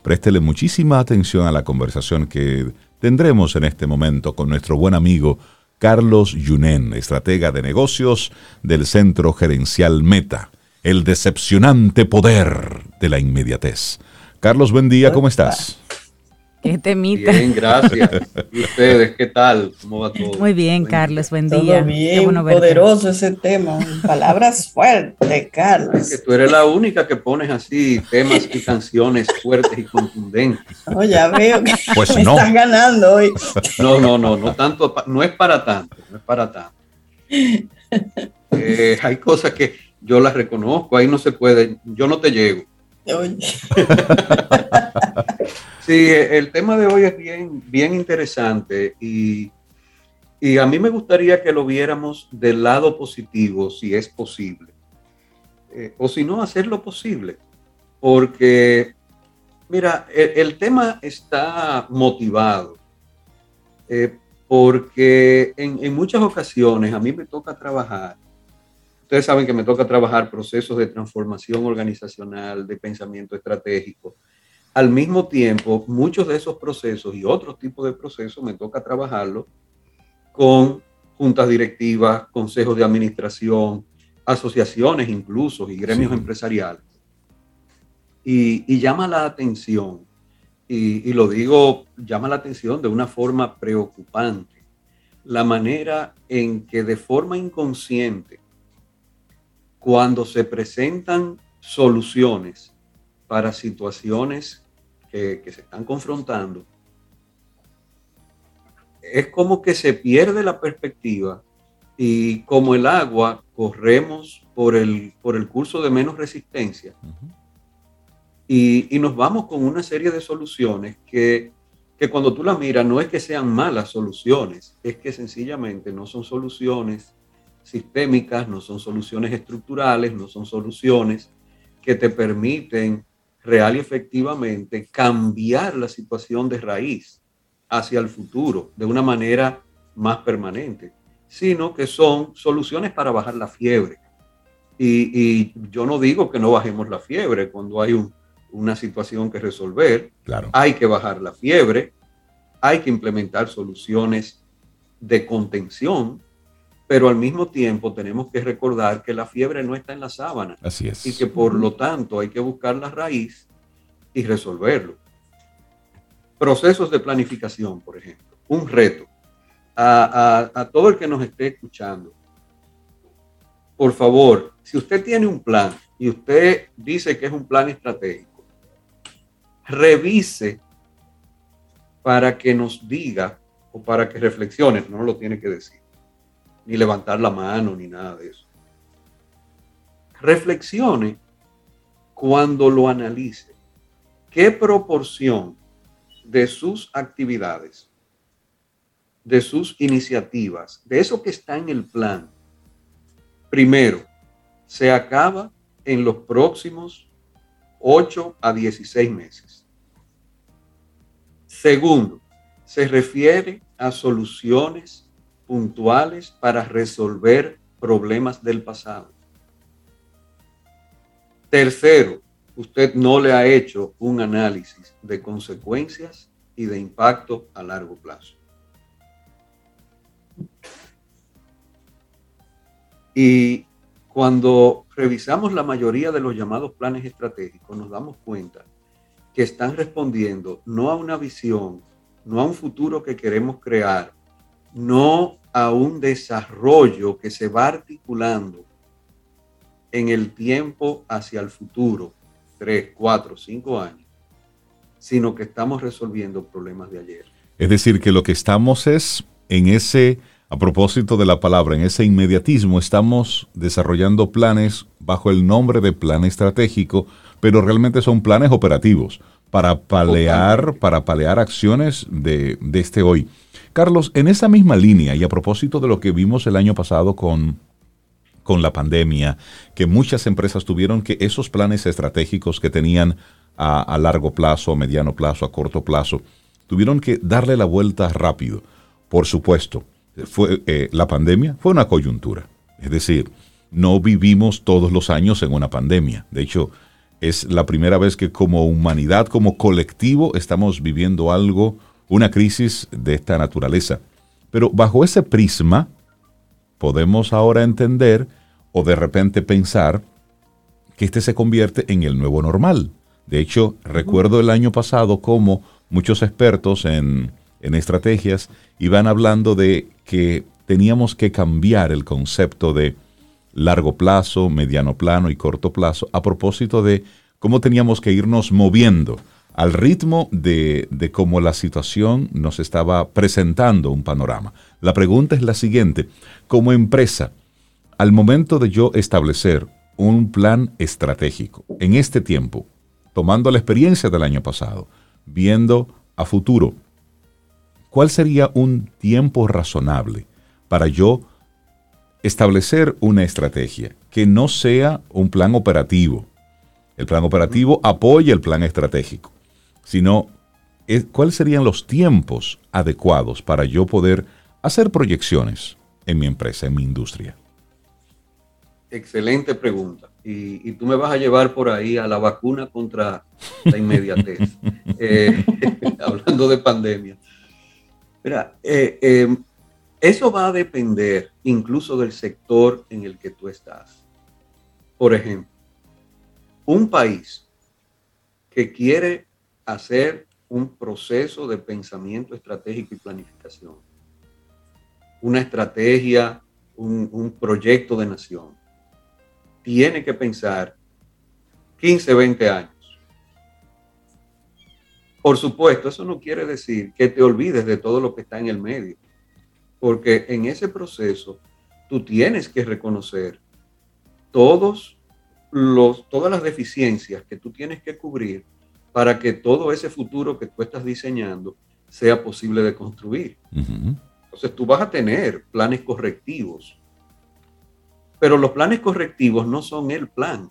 préstele muchísima atención a la conversación que tendremos en este momento con nuestro buen amigo Carlos Yunen, estratega de negocios del Centro Gerencial Meta, el decepcionante poder de la inmediatez. Carlos, buen día, ¿cómo estás? Qué temita. Bien, gracias. ¿Y ustedes qué tal? ¿Cómo va todo? Muy bien, Carlos, buen día. Todo bien, poderoso ese tema. Palabras fuertes, Carlos. que tú eres la única que pones así temas y canciones fuertes y contundentes. No, ya veo que pues me no. estás ganando hoy. No, no, no, no tanto, no es para tanto, no es para tanto. Eh, hay cosas que yo las reconozco, ahí no se puede, yo no te llego. Sí, el tema de hoy es bien, bien interesante y, y a mí me gustaría que lo viéramos del lado positivo, si es posible. Eh, o si no, hacer lo posible. Porque, mira, el, el tema está motivado. eh, porque en muchas ocasiones a mí me toca trabajar. Ustedes saben que me toca trabajar procesos de transformación organizacional, de pensamiento estratégico al mismo tiempo, muchos de esos procesos y otros tipos de procesos me toca trabajarlo con juntas directivas, consejos de administración, asociaciones incluso y gremios Sí. empresariales. Y, y llama la atención, y, y lo digo, llama la atención de una forma preocupante, la manera en que de forma inconsciente, cuando se presentan soluciones para situaciones que, que se están confrontando, es como que se pierde la perspectiva y como el agua corremos por el, por el curso de menos resistencia. Y, y nos vamos con una serie de soluciones que, que cuando tú las miras no es que sean malas soluciones, es que sencillamente no son soluciones sistémicas, no son soluciones estructurales, no son soluciones que te permiten real y efectivamente cambiar la situación de raíz hacia el futuro de una manera más permanente, sino que son soluciones para bajar la fiebre. Y, y yo no digo que no bajemos la fiebre cuando hay un- una situación que resolver, Claro. hay que bajar la fiebre, hay que implementar soluciones de contención, pero al mismo tiempo tenemos que recordar que la fiebre no está en la sábana Así es. y que por lo tanto hay que buscar la raíz y resolverlo. Procesos de planificación, por ejemplo, un reto. A, a- a todo el que nos esté escuchando, por favor, si usted tiene un plan y usted dice que es un plan estratégico, revise para que nos diga o para que reflexione, no lo tiene que decir, ni levantar la mano, ni nada de eso. Reflexione cuando lo analice. ¿Qué proporción de sus actividades, de sus iniciativas, de eso que está en el plan, primero, se acaba en los próximos 8 a 16 meses? Segundo, se refiere a soluciones puntuales para resolver problemas del pasado. Tercero, usted no le ha hecho un análisis de consecuencias y de impacto a largo plazo. Y cuando revisamos la mayoría de los llamados planes estratégicos, nos damos cuenta que están respondiendo no a una visión, no a un futuro que queremos crear, no a un desarrollo que se va articulando en el tiempo hacia el futuro, tres, cuatro, cinco años, sino que estamos resolviendo problemas de ayer. Es decir, que lo que estamos es en ese, a propósito de la palabra, en ese inmediatismo, estamos desarrollando planes bajo el nombre de plan estratégico, pero realmente son planes operativos. Para palear, para palear acciones de, de este hoy. Carlos, en esa misma línea y a propósito de lo que vimos el año pasado con, con la pandemia, que muchas empresas tuvieron que esos planes estratégicos que tenían a, a largo plazo, a mediano plazo, a corto plazo, tuvieron que darle la vuelta rápido. Por supuesto, fue, eh, la pandemia fue una coyuntura. Es decir, no vivimos todos los años en una pandemia. De hecho, es la primera vez que como humanidad, como colectivo, estamos viviendo algo, una crisis de esta naturaleza. Pero bajo ese prisma, podemos ahora entender o de repente pensar que este se convierte en el nuevo normal. De hecho, recuerdo el año pasado cómo muchos expertos en, en estrategias iban hablando de que teníamos que cambiar el concepto de largo plazo, mediano plano y corto plazo a propósito de cómo teníamos que irnos moviendo al ritmo de, de cómo la situación nos estaba presentando un panorama. La pregunta es la siguiente, como empresa, al momento de yo establecer un plan estratégico en este tiempo, tomando la experiencia del año pasado, viendo a futuro, ¿cuál sería un tiempo razonable para yo establecer una estrategia que no sea un plan operativo? El plan operativo apoya el plan estratégico, sino eh, cuáles serían los tiempos adecuados para yo poder hacer proyecciones en mi empresa, en mi industria. Excelente pregunta. Y, y, tú me vas a llevar por ahí a la vacuna contra la inmediatez, eh, hablando de pandemia. Mira, eh, eh, eso va a depender incluso del sector en el que tú estás. Por ejemplo, un país que quiere hacer un proceso de pensamiento estratégico y planificación, una estrategia, un, proyecto de nación, tiene que pensar 15, 20 años. Por supuesto, eso no quiere decir que te olvides de todo lo que está en el medio, porque en ese proceso tú tienes que reconocer todos los, todas las deficiencias que tú tienes que cubrir para que todo ese futuro que tú estás diseñando sea posible de construir. Uh -huh. Entonces tú vas a tener planes correctivos, pero los planes correctivos no son el plan,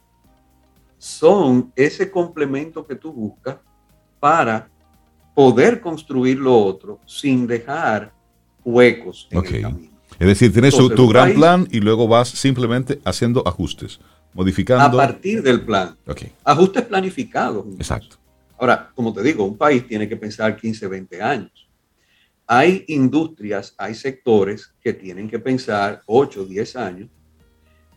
son ese complemento que tú buscas para poder construir lo otro sin dejar huecos en okay. el camino. Es decir, tienes Entonces, tu gran país, plan y luego vas simplemente haciendo ajustes, modificando. A partir del plan. Okay. Ajustes planificados. Exacto. Ahora, como te digo, un país tiene que pensar 15, 20 años. Hay industrias, hay sectores que tienen que pensar 8, 10 años.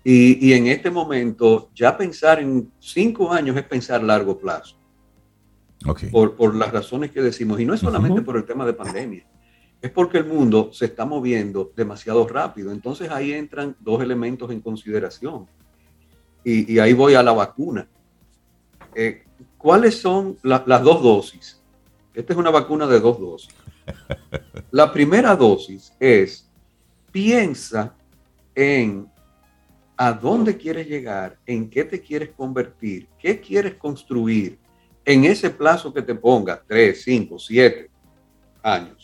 Y, y en este momento, ya pensar en 5 años es pensar largo plazo. Okay. Por, por, las razones que decimos. Y no es solamente uh -huh. por el tema de pandemia, es porque el mundo se está moviendo demasiado rápido. Entonces ahí entran dos elementos en consideración. Y, y ahí voy a la vacuna. Eh, ¿Cuáles son la, las dos dosis? Esta es una vacuna de dos dosis. La primera dosis es, piensa en a dónde quieres llegar, en qué te quieres convertir, qué quieres construir, en ese plazo que te ponga, 3, 5, 7 años.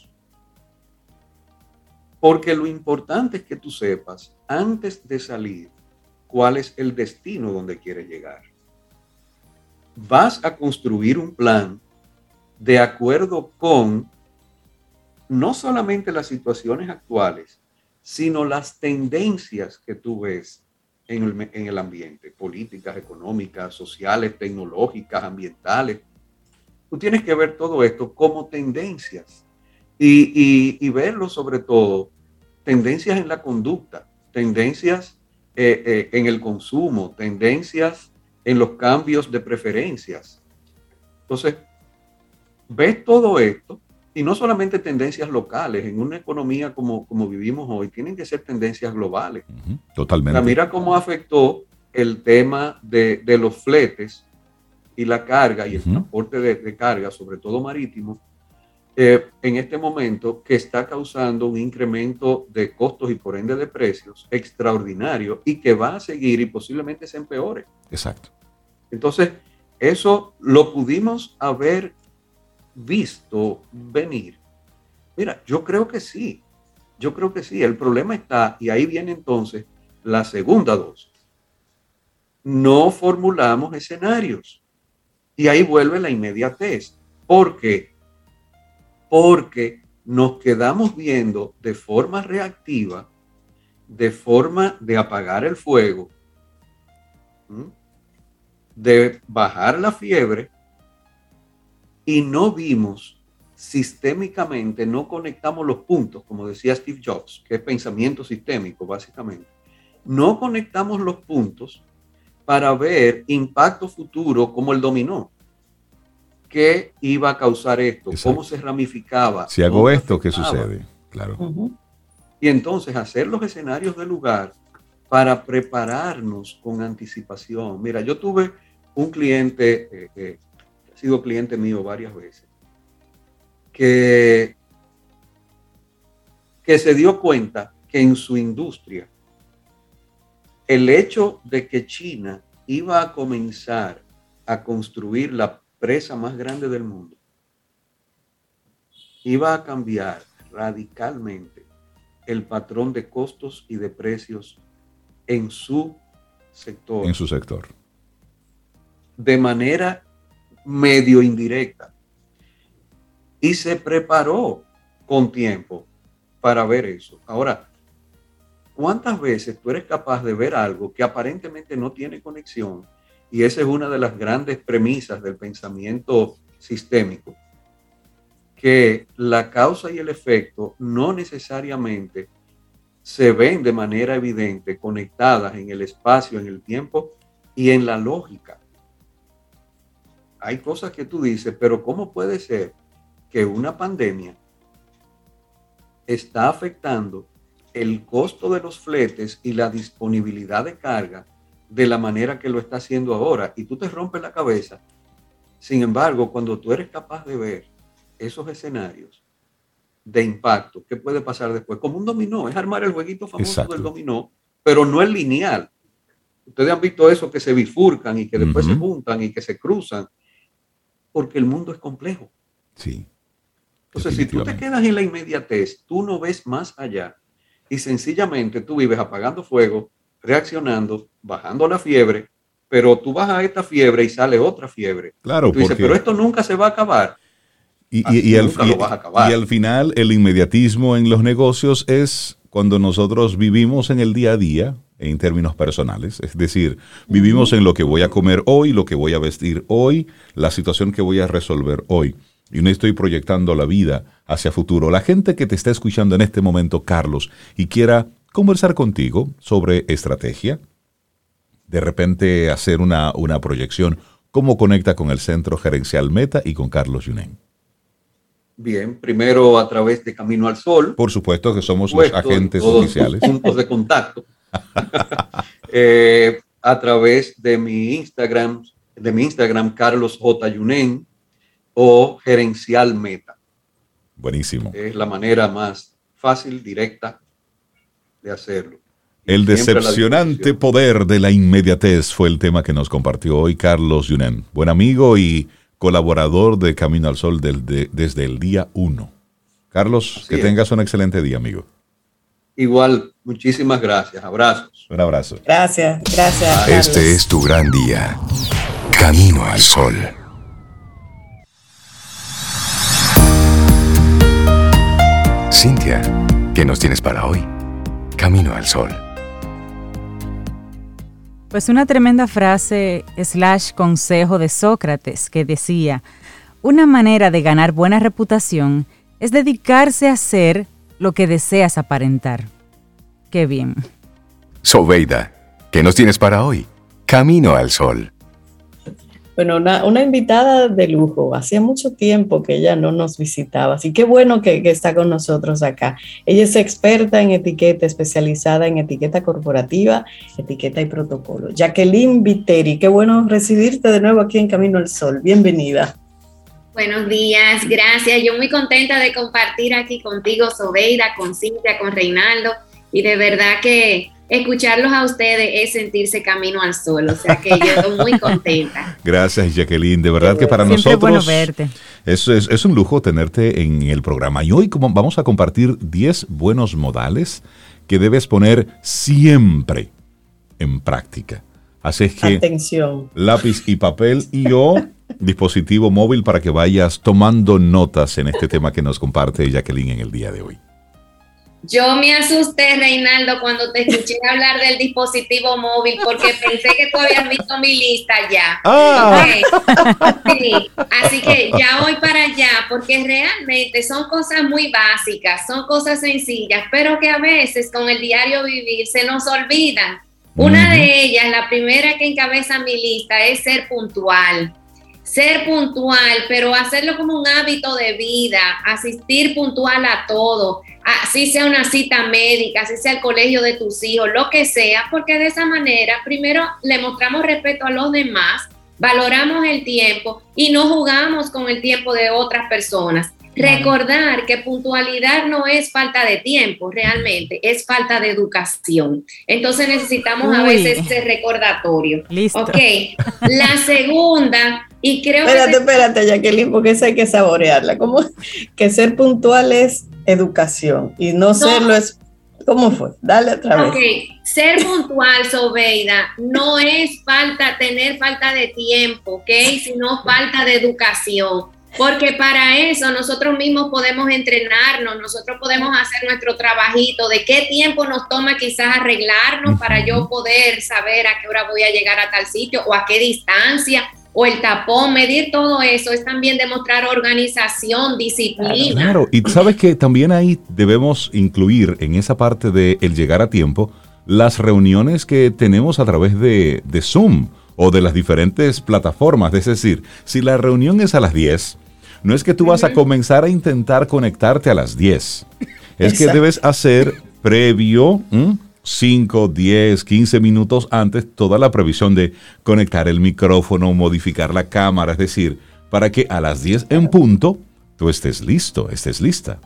Porque lo importante es que tú sepas, antes de salir, cuál es el destino donde quieres llegar. Vas a construir un plan de acuerdo con no solamente las situaciones actuales, sino las tendencias que tú ves en el, en el, ambiente, políticas, económicas, sociales, tecnológicas, ambientales. Tú tienes que ver todo esto como tendencias y, y, y verlo sobre todo, tendencias en la conducta, tendencias eh, eh, en el consumo, tendencias en los cambios de preferencias. Entonces, ves todo esto y no solamente tendencias locales, en una economía como, como vivimos hoy, tienen que ser tendencias globales. Uh -huh, totalmente. O sea, mira cómo afectó el tema de, de, los fletes y la carga y el uh -huh. transporte de, de, carga, sobre todo marítimo, eh, en este momento que está causando un incremento de costos y por ende de precios extraordinario y que va a seguir y posiblemente se empeore. Exacto. Entonces, eso lo pudimos haber visto venir. Mira, yo creo que sí, yo creo que sí. El problema está, y ahí viene entonces la segunda dosis. No formulamos escenarios. Y ahí vuelve la inmediatez. ¿Por qué? Porque nos quedamos viendo de forma reactiva, de forma de apagar el fuego, de bajar la fiebre, y no vimos sistémicamente, no conectamos los puntos, como decía Steve Jobs, que es pensamiento sistémico, básicamente. No conectamos los puntos para ver impacto futuro como el dominó. ¿Qué iba a causar esto? ¿Cómo se ramificaba? Si hago esto, ¿qué sucede? Claro. Y entonces hacer los escenarios del lugar para prepararnos con anticipación. Mira, yo tuve un cliente, eh, eh, ha sido cliente mío varias veces, que, que se dio cuenta que en su industria el hecho de que China iba a comenzar a construir la presa más grande del mundo iba a cambiar radicalmente el patrón de costos y de precios en su sector. En su sector. De manera medio indirecta. Y se preparó con tiempo para ver eso. Ahora, ¿cuántas veces tú eres capaz de ver algo que aparentemente no tiene conexión? Y esa es una de las grandes premisas del pensamiento sistémico, que la causa y el efecto no necesariamente se ven de manera evidente conectadas en el espacio, en el tiempo y en la lógica. Hay cosas que tú dices, pero ¿cómo puede ser que una pandemia está afectando el costo de los fletes y la disponibilidad de carga de la manera que lo está haciendo ahora? Y tú te rompes la cabeza. Sin embargo, cuando tú eres capaz de ver esos escenarios de impacto, ¿qué puede pasar después? Como un dominó, es armar el jueguito famoso del dominó, pero no es lineal. Ustedes han visto eso que se bifurcan y que después se juntan y que se cruzan porque el mundo es complejo. Sí. Entonces, si tú te quedas en la inmediatez, tú no ves más allá y sencillamente tú vives apagando fuego, reaccionando, bajando la fiebre, pero tú a esta fiebre y sale otra fiebre. Claro, tú dices, pero esto nunca se va a acabar. Y, y, al, y, al, final el inmediatismo en los negocios es cuando nosotros vivimos en el día a día en términos personales. Es decir, vivimos en lo que voy a comer hoy, lo que voy a vestir hoy, la situación que voy a resolver hoy. Y no estoy proyectando la vida hacia futuro. La gente que te está escuchando en este momento, Carlos, y quiera conversar contigo sobre estrategia, de repente hacer una, una proyección, ¿cómo conecta con el Centro Gerencial Meta y con Carlos Yunen? Bien, primero a través de Camino al Sol. Por supuesto que somos los agentes oficiales. Puntos de contacto. Eh, a través de mi Instagram, de mi Instagram, Carlos J. Yunen o Gerencial Meta. Buenísimo. Es la manera más fácil, directa de hacerlo. el decepcionante poder de la inmediatez fue el tema que nos compartió hoy Carlos Yunen, buen amigo y colaborador de Camino al Sol desde el día 1. Carlos, que tengas un excelente día, amigo. Igual, muchísimas gracias. Abrazos. Un abrazo. Gracias, gracias. Este es tu gran día. Camino al sol. Cintia, ¿qué nos tienes para hoy? Camino al sol. Pues una tremenda frase slash consejo de Sócrates que decía, una manera de ganar buena reputación es dedicarse a hacer lo que deseas aparentar. Qué bien. Sobeida, ¿qué nos tienes para hoy? Camino al sol. Bueno, una, invitada de lujo. Hacía mucho tiempo que ella no nos visitaba, así que bueno que, está con nosotros acá. Ella es experta en etiqueta, especializada en etiqueta corporativa, etiqueta y protocolo. Jacqueline Viteri, qué bueno recibirte de nuevo aquí en Camino al Sol. Bienvenida. Buenos días, gracias. Yo muy contenta de compartir aquí contigo, Sobeida, con Cintia, con Reinaldo. Y de verdad que escucharlos a ustedes es sentirse camino al sol. O sea que yo estoy muy contenta. Gracias, Jacqueline. De verdad que para Siempre nosotros bueno verte. es, es, es un lujo tenerte en el programa. Y hoy como vamos a compartir 10 buenos modales que debes poner siempre en práctica. Así es que Atención. lápiz y papel y o dispositivo móvil para que vayas tomando notas en este tema que nos comparte Jacqueline en el día de hoy. Yo me asusté, Reinaldo, cuando te escuché hablar del dispositivo móvil, porque pensé que tú habías visto mi lista ya. Ah. Sí, así que ya voy para allá, porque realmente son cosas muy básicas, son cosas sencillas, pero que a veces con el diario vivir se nos olvidan. Una de ellas, la primera que encabeza mi lista, es ser puntual. Ser puntual, pero hacerlo como un hábito de vida, asistir puntual a todo, así sea una cita médica, así sea el colegio de tus hijos, lo que sea, porque de esa manera, primero, le mostramos respeto a los demás, valoramos el tiempo y no jugamos con el tiempo de otras personas. Recordar que puntualidad no es falta de tiempo, realmente, es falta de educación. Entonces necesitamos a veces ese recordatorio. Listo. Ok, la segunda, y creo Espérate, que... espérate, Jacqueline, porque esa hay que saborearla. ¿Cómo que ser puntual es educación y no, serlo es. ¿Cómo fue? Dale otra vez. Ok, ser puntual, Sobeida, no es falta, tener falta de tiempo, ¿ok? Sino falta de educación. Porque para eso nosotros mismos podemos entrenarnos, nosotros podemos hacer nuestro trabajito, de qué tiempo nos toma quizás arreglarnos para yo poder saber a qué hora voy a llegar a tal sitio o a qué distancia o el tapón, medir todo eso es también demostrar organización, disciplina. Claro, y sabes que también ahí debemos incluir en esa parte de el llegar a tiempo las reuniones que tenemos a través de, de Zoom o de las diferentes plataformas. Es decir, si la reunión es a las 10, no es que tú vas a comenzar a intentar conectarte a las 10. Es que debes hacer previo, ¿m? 5, 10, 15 minutos antes toda la previsión de conectar el micrófono, modificar la cámara, es decir, para que a las 10 en punto tú estés listo, estés lista.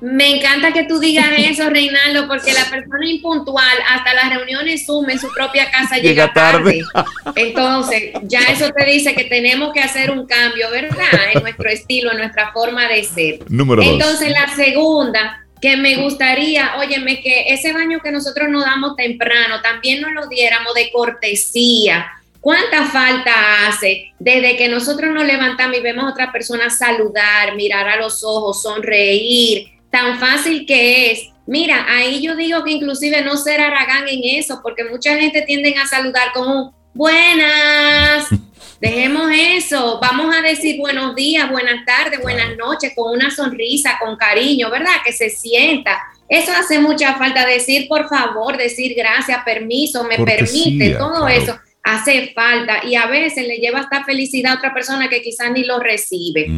Me encanta que tú digas eso, Reinaldo, porque la persona impuntual hasta las reuniones Zoom en su propia casa llega, Llega tarde. tarde. Entonces, ya eso te dice que tenemos que hacer un cambio, ¿verdad? En nuestro estilo, en nuestra forma de ser. Número dos. Entonces, la segunda, que me gustaría, óyeme, que ese baño que nosotros nos damos temprano, también nos lo diéramos de cortesía. ¿Cuánta falta hace desde que nosotros nos levantamos y vemos a otra persona saludar, mirar a los ojos, sonreír? Tan fácil que es. Mira, ahí yo digo que inclusive no ser aragán en eso, porque mucha gente tiende a saludar con un buenas. Dejemos eso. Vamos a decir buenos días, buenas tardes, buenas noches, con una sonrisa, con cariño, ¿verdad? Que se sienta. Eso hace mucha falta. Decir por favor, decir gracias, permiso, me Cortesía, permite, todo claro. eso hace falta y a veces le lleva hasta felicidad a otra persona que quizás ni lo recibe.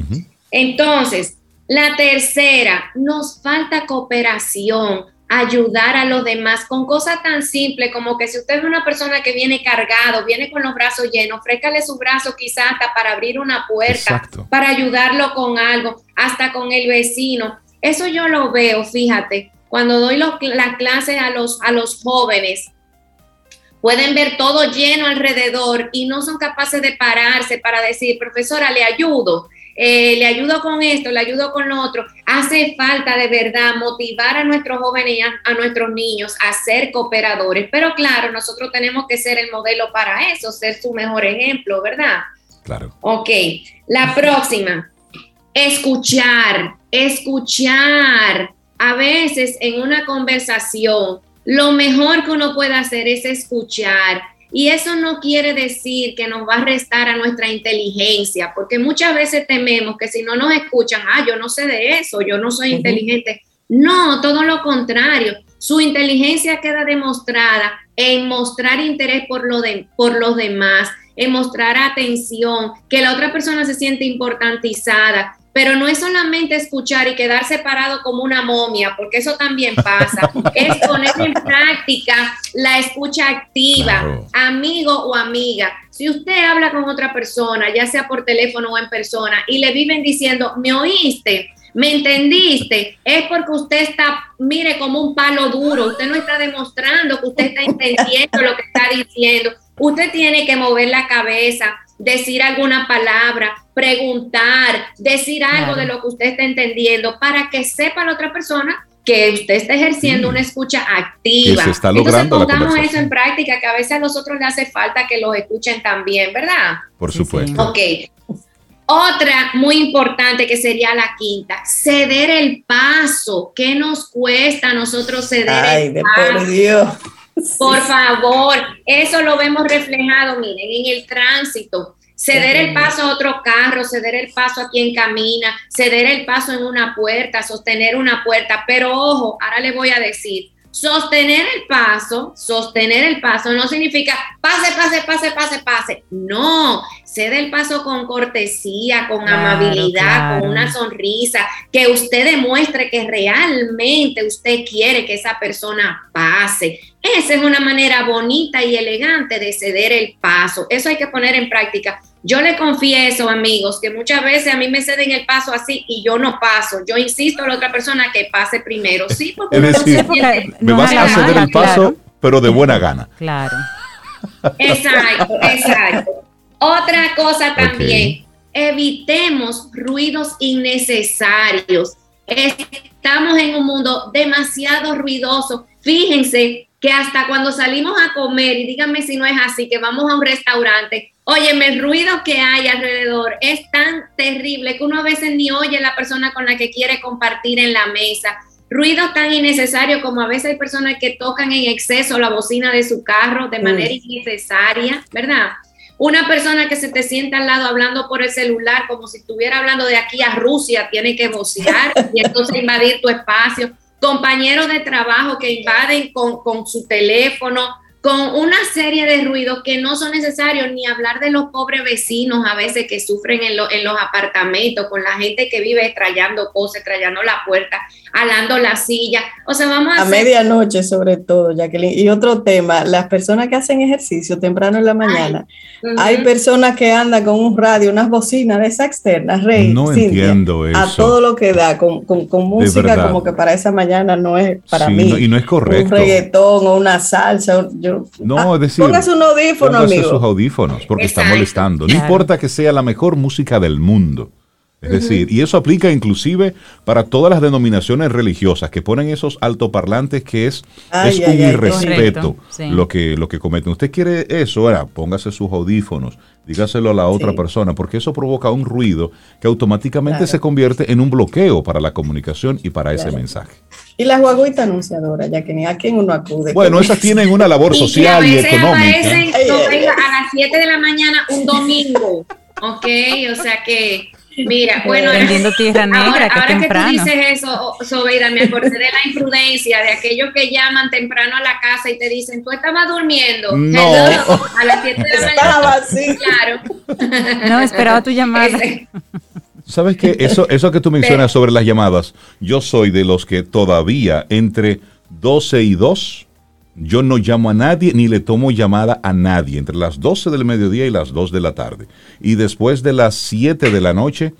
Entonces, la tercera, nos falta cooperación, ayudar a los demás con cosas tan simples como que si usted es una persona que viene cargado, viene con los brazos llenos, ofrécale su brazo quizás hasta para abrir una puerta, Exacto. para ayudarlo con algo, hasta con el vecino. Eso yo lo veo, fíjate, cuando doy los- las clases a los, a los jóvenes, pueden ver todo lleno alrededor y no son capaces de pararse para decir, profesora, le ayudo, eh, le ayudo con esto, le ayudo con lo otro. Hace falta de verdad motivar a nuestros jóvenes y a, a nuestros niños a ser cooperadores, pero claro, nosotros tenemos que ser el modelo para eso, ser su mejor ejemplo, ¿verdad? Claro. Ok, la próxima. Escuchar, escuchar. A veces en una conversación, lo mejor que uno puede hacer es escuchar. Y eso no quiere decir que nos va a restar a nuestra inteligencia, porque muchas veces tememos que si no nos escuchan, ah, yo no sé de eso, yo no soy inteligente. No, todo lo contrario. Su inteligencia queda demostrada en mostrar interés por, lo de, por los demás, en mostrar atención, que la otra persona se siente importantizada. Pero no es solamente escuchar y quedar separado como una momia, porque eso también pasa. es poner en práctica la escucha activa, Claro. amigo o amiga. Si usted habla con otra persona, ya sea por teléfono o en persona, y le viven diciendo, ¿me oíste? ¿Me entendiste? Es porque usted está, mire, como un palo duro. Usted no está demostrando que usted está entendiendo lo que está diciendo. Usted tiene que mover la cabeza, decir alguna palabra, preguntar, decir algo de lo que usted está entendiendo para que sepa la otra persona que usted está ejerciendo una escucha activa. está logrando Entonces pongamos eso en práctica, que a veces a nosotros le hace falta que los escuchen también, ¿verdad? Por supuesto. Ok. Otra muy importante que sería la quinta, ceder el paso. ¿Qué nos cuesta a nosotros ceder Ay, el de paso? por Dios. Por favor, eso lo vemos reflejado, miren, en el tránsito. Ceder el paso a otro carro, ceder el paso a quien camina, ceder el paso en una puerta, sostener una puerta. Pero ojo, ahora le voy a decir, sostener el paso, sostener el paso no significa pase, pase, pase, pase, pase. No, cede el paso con cortesía, con Claro, amabilidad, claro. con una sonrisa, que usted demuestre que realmente usted quiere que esa persona pase. Esa es una manera bonita y elegante de ceder el paso. Eso hay que poner en práctica. Yo le confieso, amigos, que muchas veces a mí me ceden el paso así y yo no paso. Yo insisto a la otra persona que pase primero. Sí, porque Es decir, Me no vas a ceder el paso, claro. pero de buena gana. Claro. Exacto, exacto. Otra cosa también, evitemos ruidos innecesarios. Estamos en un mundo demasiado ruidoso. Fíjense que hasta cuando salimos a comer, y díganme si no es así, que vamos a un restaurante, óyeme, el ruido que hay alrededor es tan terrible que uno a veces ni oye a la persona con la que quiere compartir en la mesa. Ruidos tan innecesarios como a veces hay personas que tocan en exceso la bocina de su carro de manera innecesaria, ¿verdad? Una persona que se te sienta al lado hablando por el celular como si estuviera hablando de aquí a Rusia, tiene que vocear y entonces invadir tu espacio. Compañeros de trabajo que invaden con, con su teléfono, con una serie de ruidos que no son necesarios, ni hablar de los pobres vecinos a veces que sufren en, lo- en los apartamentos, con la gente que vive trayendo cosas, trayendo la puerta, alando la silla. O sea, vamos a, A hacer- medianoche, sobre todo, Jacqueline. Y otro tema, las personas que hacen ejercicio temprano en la mañana, hay personas que andan con un radio, unas bocinas de esas externas, Rey. No Cintia, entiendo A eso. todo lo que da, con, con, con música como que para esa mañana no es para Sí, mí. no- y no es correcto. Un reggaetón o una salsa. o- No, Ah, es decir, Póngase un audífono, póngase amigo. sus audífonos porque está molestando. No Claro. importa que sea la mejor música del mundo. Es decir, y eso aplica inclusive para todas las denominaciones religiosas que ponen esos altoparlantes que es, Ay, es ay, un ay, irrespeto sí. lo que lo que cometen. Usted quiere eso, ahora póngase sus audífonos, dígaselo a la otra Sí. persona, porque eso provoca un ruido que automáticamente Claro. se convierte en un bloqueo para la comunicación y para ese mensaje. Y las guaguitas anunciadoras, Jacqueline, ¿a quién uno acude? Bueno, esas tienen una labor que social y económica. aparecen no, a las 7 de la mañana un domingo. Ok, o sea que, mira, bueno, Vendiendo tierra negra, ahora, que ahora que tú temprano. dices eso, Sobeida, me acordé de la imprudencia de aquellos que llaman temprano a la casa y te dicen, tú estabas durmiendo. No. Hello, A las 7 de la mañana. Estaba así. Claro. No, esperaba tu llamada. Ese- ¿Sabes qué? Eso, eso que tú mencionas sobre las llamadas, yo soy de los que todavía entre 12 y 2, yo no llamo a nadie ni le tomo llamada a nadie, entre las 12 del mediodía y las 2 de la tarde. Y después de las 7 de la noche,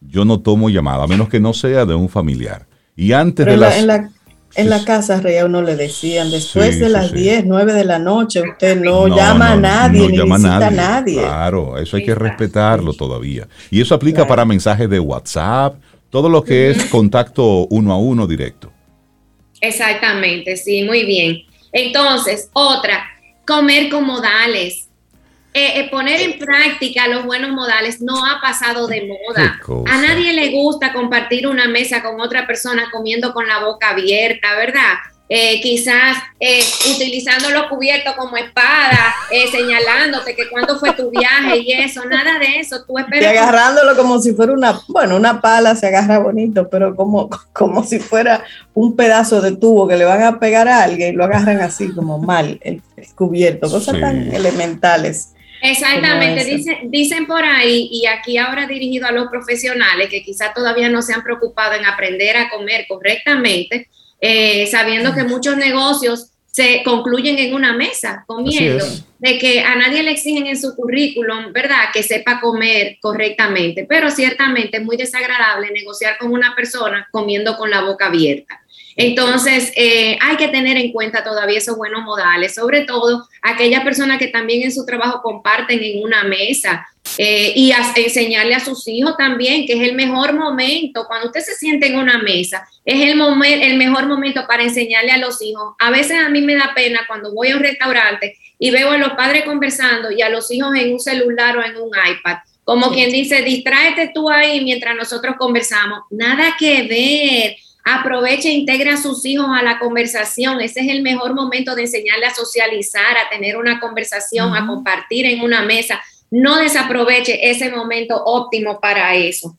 yo no tomo llamada, a menos que no sea de un familiar. Y antes Pero de en la, las... en la, en la Sí. casa Rey a uno le decían, después Sí, de sí, las sí. 10, 9 de la noche, usted no, llama a nadie, no ni llama visita a nadie. Claro, eso hay que respetarlo todavía. Y eso aplica Claro. para mensajes de WhatsApp, todo lo que es contacto uno a uno directo. Exactamente, sí, muy bien. Entonces, otra, comer con modales. Eh, eh, poner en práctica los buenos modales no ha pasado de moda. A nadie le gusta compartir una mesa con otra persona comiendo con la boca abierta, ¿verdad? Eh, quizás eh, utilizando los cubiertos como espada, eh, señalándote que cuándo fue tu viaje y eso, nada de eso. Tú Y agarrándolo como si fuera una, bueno, una pala se agarra bonito, pero como, como si fuera un pedazo de tubo que le van a pegar a alguien y lo agarran así como mal, el, el cubierto, cosas Sí. tan elementales. Exactamente, dicen, dicen por ahí, y aquí ahora dirigido a los profesionales que quizás todavía no se han preocupado en aprender a comer correctamente, eh, sabiendo que muchos negocios se concluyen en una mesa comiendo, de que a nadie le exigen en su currículum, ¿verdad?, que sepa comer correctamente, pero ciertamente es muy desagradable negociar con una persona comiendo con la boca abierta. Entonces, eh, hay que tener en cuenta todavía esos buenos modales, sobre todo aquellas personas que también en su trabajo comparten en una mesa eh, y enseñarle a sus hijos también que es el mejor momento, cuando usted se siente en una mesa, es el, el mejor momento para enseñarle a los hijos. A veces a mí me da pena cuando voy a un restaurante y veo a los padres conversando y a los hijos en un celular o en un iPad. Como quien dice, distráete tú ahí mientras nosotros conversamos. Nada que ver Aproveche e integre a sus hijos a la conversación. Ese es el mejor momento de enseñarle a socializar, a tener una conversación, a compartir en una mesa. No desaproveche ese momento óptimo para eso.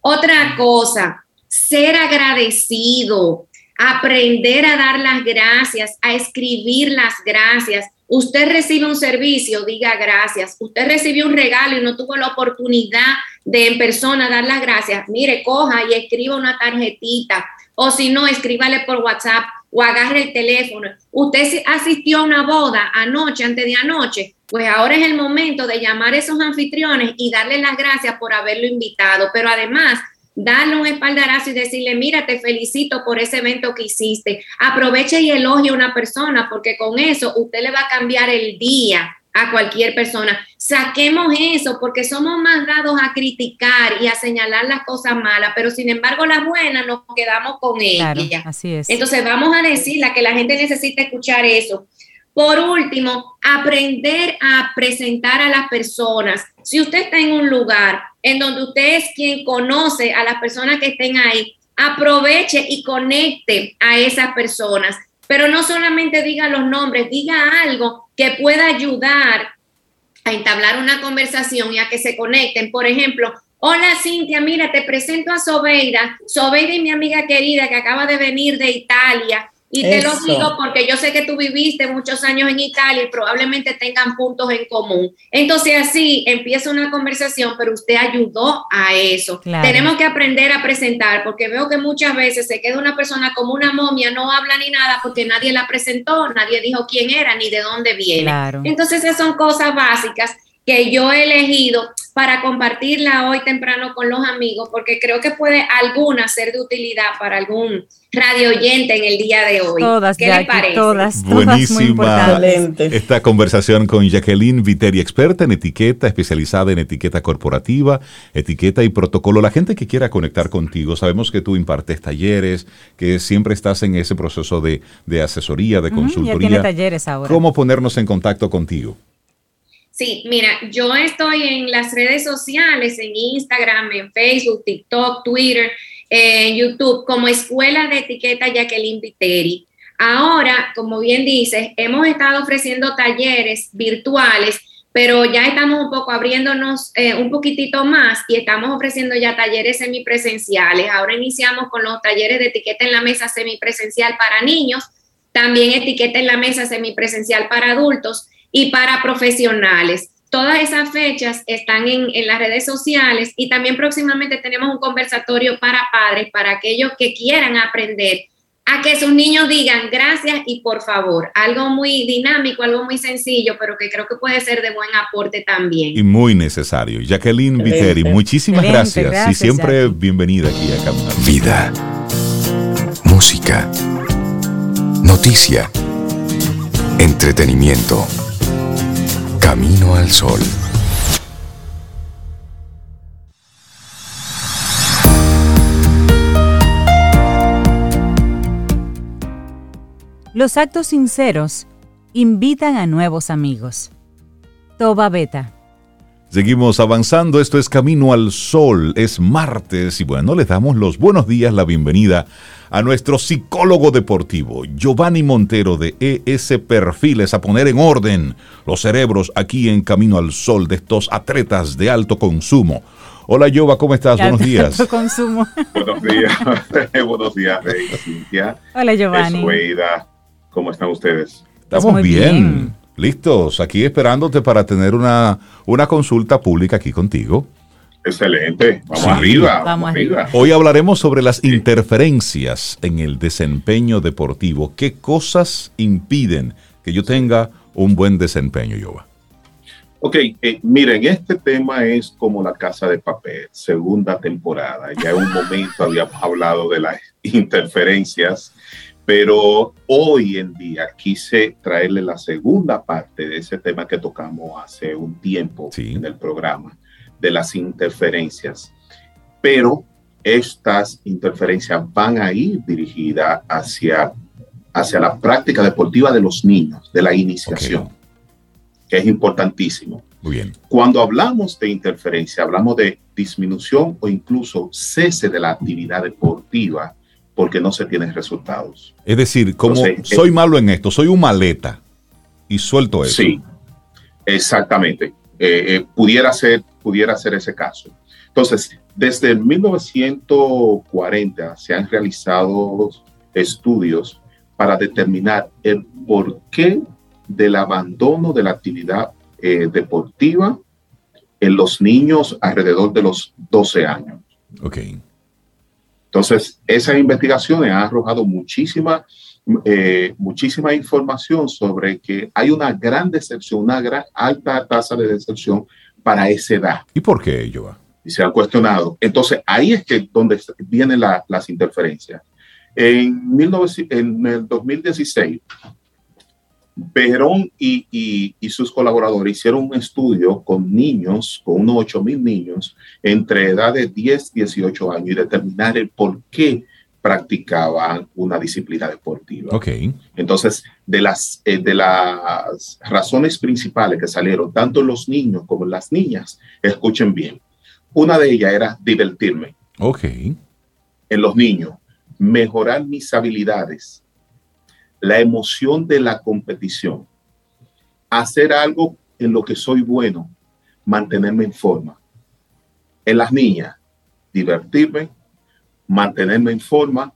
Otra cosa, ser agradecido, aprender a dar las gracias, a escribir las gracias. Usted recibe un servicio, diga gracias. Usted recibió un regalo y no tuvo la oportunidad de en persona dar las gracias. Mire, coja y escriba una tarjetita o si no, escríbale por WhatsApp o agarre el teléfono. Usted asistió a una boda anoche, antes de anoche, pues ahora es el momento de llamar a esos anfitriones y darle las gracias por haberlo invitado, pero además darle un espaldarazo y decirle, mira, te felicito por ese evento que hiciste. Aproveche y elogie a una persona porque con eso usted le va a cambiar el día a cualquier persona. Saquemos eso porque somos más dados a criticar y a señalar las cosas malas, pero sin embargo las buenas nos quedamos con ellas. Así es. Entonces vamos a decirle que la gente necesita escuchar eso. Por último, aprender a presentar a las personas. Si usted está en un lugar en donde usted es quien conoce a las personas que estén ahí, aproveche y conecte a esas personas. Pero no solamente diga los nombres, diga algo que pueda ayudar a entablar una conversación y a que se conecten. Por ejemplo, hola Cintia, mira, te presento a Sobeida. Sobeida y mi amiga querida que acaba de venir de Italia y te lo digo porque yo sé que tú viviste muchos años en Italia y probablemente tengan puntos en común. Entonces así empieza una conversación, pero usted ayudó a eso. Tenemos que aprender a presentar porque veo que muchas veces se queda una persona como una momia, no habla ni nada porque nadie la presentó, nadie dijo quién era ni de dónde viene. Entonces esas son cosas básicas que yo he elegido para compartirla hoy temprano con los amigos, porque creo que puede alguna ser de utilidad para algún radio oyente en el día de hoy. Todas, ¿Qué Jackie, parece? Todas, Buenísima esta conversación con Jacqueline Viteri, experta en etiqueta, especializada en etiqueta corporativa, etiqueta y protocolo. La gente que quiera conectar contigo, sabemos que tú impartes talleres, que siempre estás en ese proceso de, asesoría, de consultoría. Ya tiene talleres ahora. ¿Cómo ponernos en contacto contigo? Sí, mira, yo estoy en las redes sociales, en Instagram, en Facebook, TikTok, Twitter, en YouTube, como Escuela de Etiqueta Jacqueline Viteri. Ahora, como bien dices, hemos estado ofreciendo talleres virtuales, pero ya estamos un poco abriéndonos eh, un poquitito más y estamos ofreciendo ya talleres semipresenciales. Ahora iniciamos con los talleres de etiqueta en la mesa semipresencial para niños, también etiqueta en la mesa semipresencial para adultos y para profesionales. Todas esas fechas están en, las redes sociales y también próximamente tenemos un conversatorio para padres, para aquellos que quieran aprender a que sus niños digan gracias y por favor. Algo muy dinámico, algo muy sencillo, pero que creo que puede ser de buen aporte también. Y muy necesario. Jacqueline Viteri, muchísimas gracias, y siempre bienvenida aquí a Caminar. Vida, música, noticia, entretenimiento Camino al Sol. Los actos sinceros invitan a nuevos amigos. Toba Beta. Seguimos avanzando, esto es Camino al Sol, es martes y bueno, le damos los buenos días, la bienvenida a nuestro psicólogo deportivo, Giovanni Montero de ES Perfiles, a poner en orden los cerebros aquí en Camino al Sol de estos atletas de alto consumo. Hola Jova, ¿cómo estás? Buenos días. Alto consumo. Buenos días, buenos días, Rey, Cintia. Hola Giovanni. ¿Cómo están ustedes? Estamos bien. Listos, aquí esperándote para tener una, una consulta pública aquí contigo. Excelente. Vamos Sí. arriba. Vamos Vamos arriba. arriba. Hoy hablaremos sobre las interferencias en el desempeño deportivo. ¿Qué cosas impiden que yo tenga un buen desempeño, Yoba? Ok, eh, miren, este tema es como la casa de papel, segunda temporada. Ya en un momento habíamos hablado de las interferencias, pero hoy en día quise traerle la segunda parte de ese tema que tocamos hace un tiempo Sí. en el programa, de las interferencias. Pero estas interferencias van a ir dirigidas hacia, hacia la práctica deportiva de los niños, de la iniciación, que es importantísimo. Muy bien. Cuando hablamos de interferencia, hablamos de disminución o incluso cese de la actividad deportiva porque no se tienen resultados. Es decir, como Entonces, soy malo en esto, soy un maleta y suelto eso. Sí, exactamente. Eh, eh, pudiera, ser, pudiera ser ese caso. Entonces, desde el 1940 se han realizado estudios para determinar el porqué del abandono de la actividad eh, deportiva en los niños alrededor de los 12 años. Ok. Entonces, esas investigaciones han arrojado muchísima, eh, muchísima información sobre que hay una gran decepción, una gran alta tasa de decepción para esa edad. ¿Y por qué, Yoba? Y se han cuestionado. Entonces, ahí es que donde vienen la- las interferencias. En, 19 en el 2016, Perón y, y- y sus colaboradores hicieron un estudio con niños, con unos 8 mil niños, entre edad de 10 y 18 años y determinar el por qué practicaban una disciplina deportiva. Ok. Entonces, de las, eh, de las razones principales que salieron, tanto los niños como las niñas, escuchen bien, una de ellas era divertirme Ok. en los niños, mejorar mis habilidades, la emoción de la competición, hacer algo en lo que soy bueno, mantenerme en forma. En las niñas, divertirme, mantenerme en forma,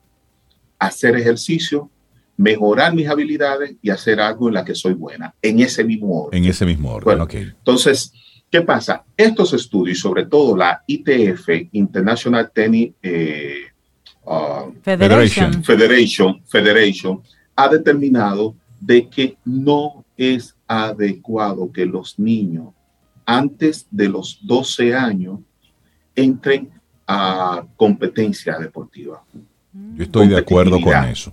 hacer ejercicio, mejorar mis habilidades y hacer algo en la que soy buena, en ese mismo orden. En ese mismo orden. Bueno. Entonces, ¿qué pasa? Estos estudios, sobre todo la ITF, International Tennis eh, uh, Federation. Federation, Federation, ha determinado de que no es adecuado que los niños antes de los 12 años entren a competencia deportiva. Yo estoy de acuerdo con eso.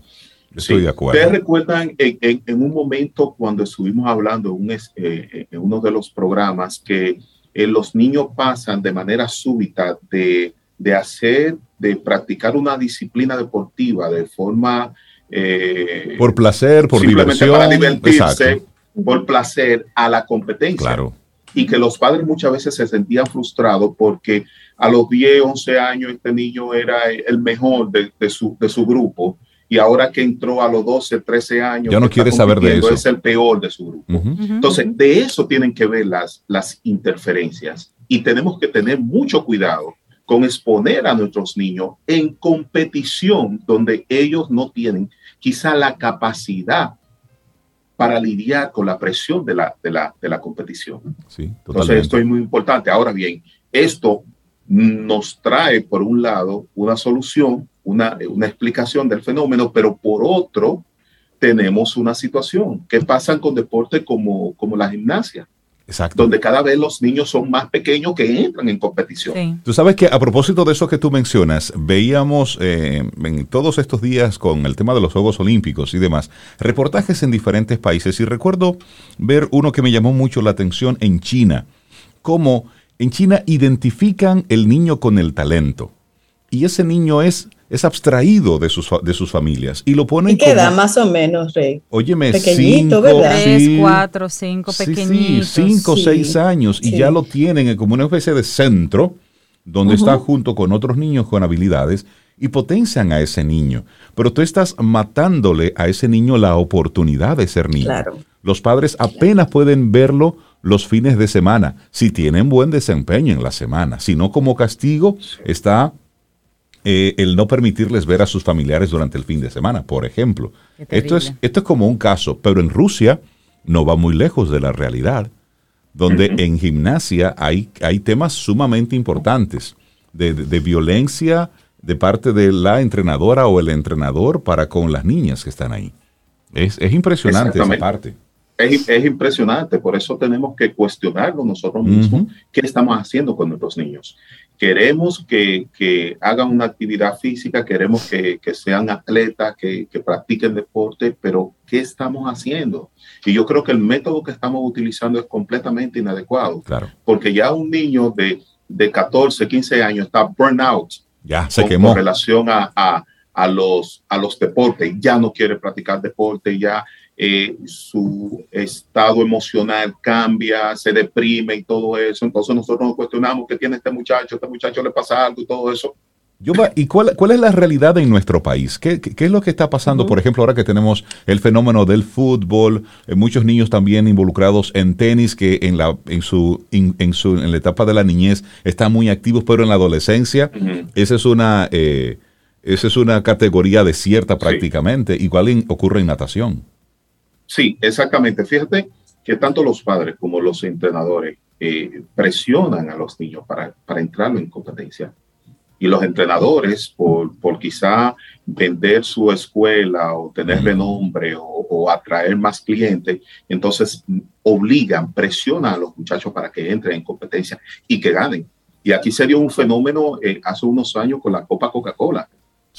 Yo estoy Sí. de acuerdo. Ustedes recuerdan en, en- en un momento cuando estuvimos hablando un es- eh, en uno de los programas que eh, los niños pasan de manera súbita de, de hacer, de practicar una disciplina deportiva de forma... eh, Por placer, por simplemente diversión. para divertirse, Exacto. por placer a la competencia Claro. y que los padres muchas veces se sentían frustrados porque a los 10, 11 años este niño era el mejor de, de su, de su grupo y ahora que entró a los 12, 13 años, Ya no quiere saber de eso. Es el peor de su grupo. Entonces, de eso tienen que ver las, las interferencias y tenemos que tener mucho cuidado con exponer a nuestros niños en competición donde ellos no tienen quizá la capacidad para lidiar con la presión de la, de la, de la competición. Sí, Entonces, esto es muy importante. Ahora bien, esto nos trae, por un lado, una solución, una, una explicación del fenómeno, pero por otro, tenemos una situación. ¿Qué pasa con deportes como, como la gimnasia? Exacto. Donde cada vez los niños son más pequeños que entran en competición. Sí. Tú sabes que a propósito de eso que tú mencionas, veíamos eh, en todos estos días con el tema de los Juegos Olímpicos y demás, reportajes en diferentes países y recuerdo ver uno que me llamó mucho la atención en China, cómo en China identifican el niño con el talento y ese niño es, es abstraído de sus, de sus familias y lo ponen ¿Y qué edad como, más o menos, Rey? óyeme, Pequeñito, cinco, ¿verdad? Tres, sí, cuatro, cinco, Sí, sí, pequeñitos. cinco seis años y sí. ya lo tienen como una especie de centro donde está junto con otros niños con habilidades y potencian a ese niño. Pero tú estás matándole a ese niño la oportunidad de ser niño. Claro. Los padres apenas pueden verlo los fines de semana, si tienen buen desempeño en la semana. Si no, como castigo está eh, el no permitirles ver a sus familiares durante el fin de semana, por ejemplo. Esto es, esto es como un caso, pero en Rusia no va muy lejos de la realidad, donde en gimnasia hay, hay temas sumamente importantes de, de- de violencia de parte de la entrenadora o el entrenador para con las niñas que están ahí. Es, es impresionante esa parte. Es, es impresionante, por eso tenemos que cuestionarlo nosotros mismos, qué estamos haciendo con nuestros niños. Queremos que, que hagan una actividad física, queremos que, que sean atletas, que, que practiquen deporte, pero ¿qué estamos haciendo? Y yo creo que el método que estamos utilizando es completamente inadecuado, Claro. porque ya un niño de, de 14, 15 años está burnout Ya se con, quemó. con relación a, a, a los, a los deportes. Ya no quiere practicar deporte, ya eh, su estado emocional cambia, se deprime y todo eso. Entonces nosotros nos cuestionamos qué tiene este muchacho, este muchacho le pasa algo y todo eso. ¿Y cuál, cuál es la realidad en nuestro país? ¿Qué, qué- qué es lo que está pasando? Por ejemplo, ahora que tenemos el fenómeno del fútbol, eh, muchos niños también involucrados en tenis, que en la, en, su, in- en, su, en la etapa de la niñez están muy activos, pero en la adolescencia, esa es una, eh, esa es una categoría desierta prácticamente. Igual en- ocurre en natación. Sí, exactamente. Fíjate que tanto los padres como los entrenadores eh, presionan a los niños para, para entrar en competencia. Y los entrenadores, por, por quizá vender su escuela o tener renombre o, atraer más clientes, entonces obligan, presionan a los muchachos para que entren en competencia y que ganen. Y aquí se dio un fenómeno eh, hace unos años con la Copa Coca-Cola,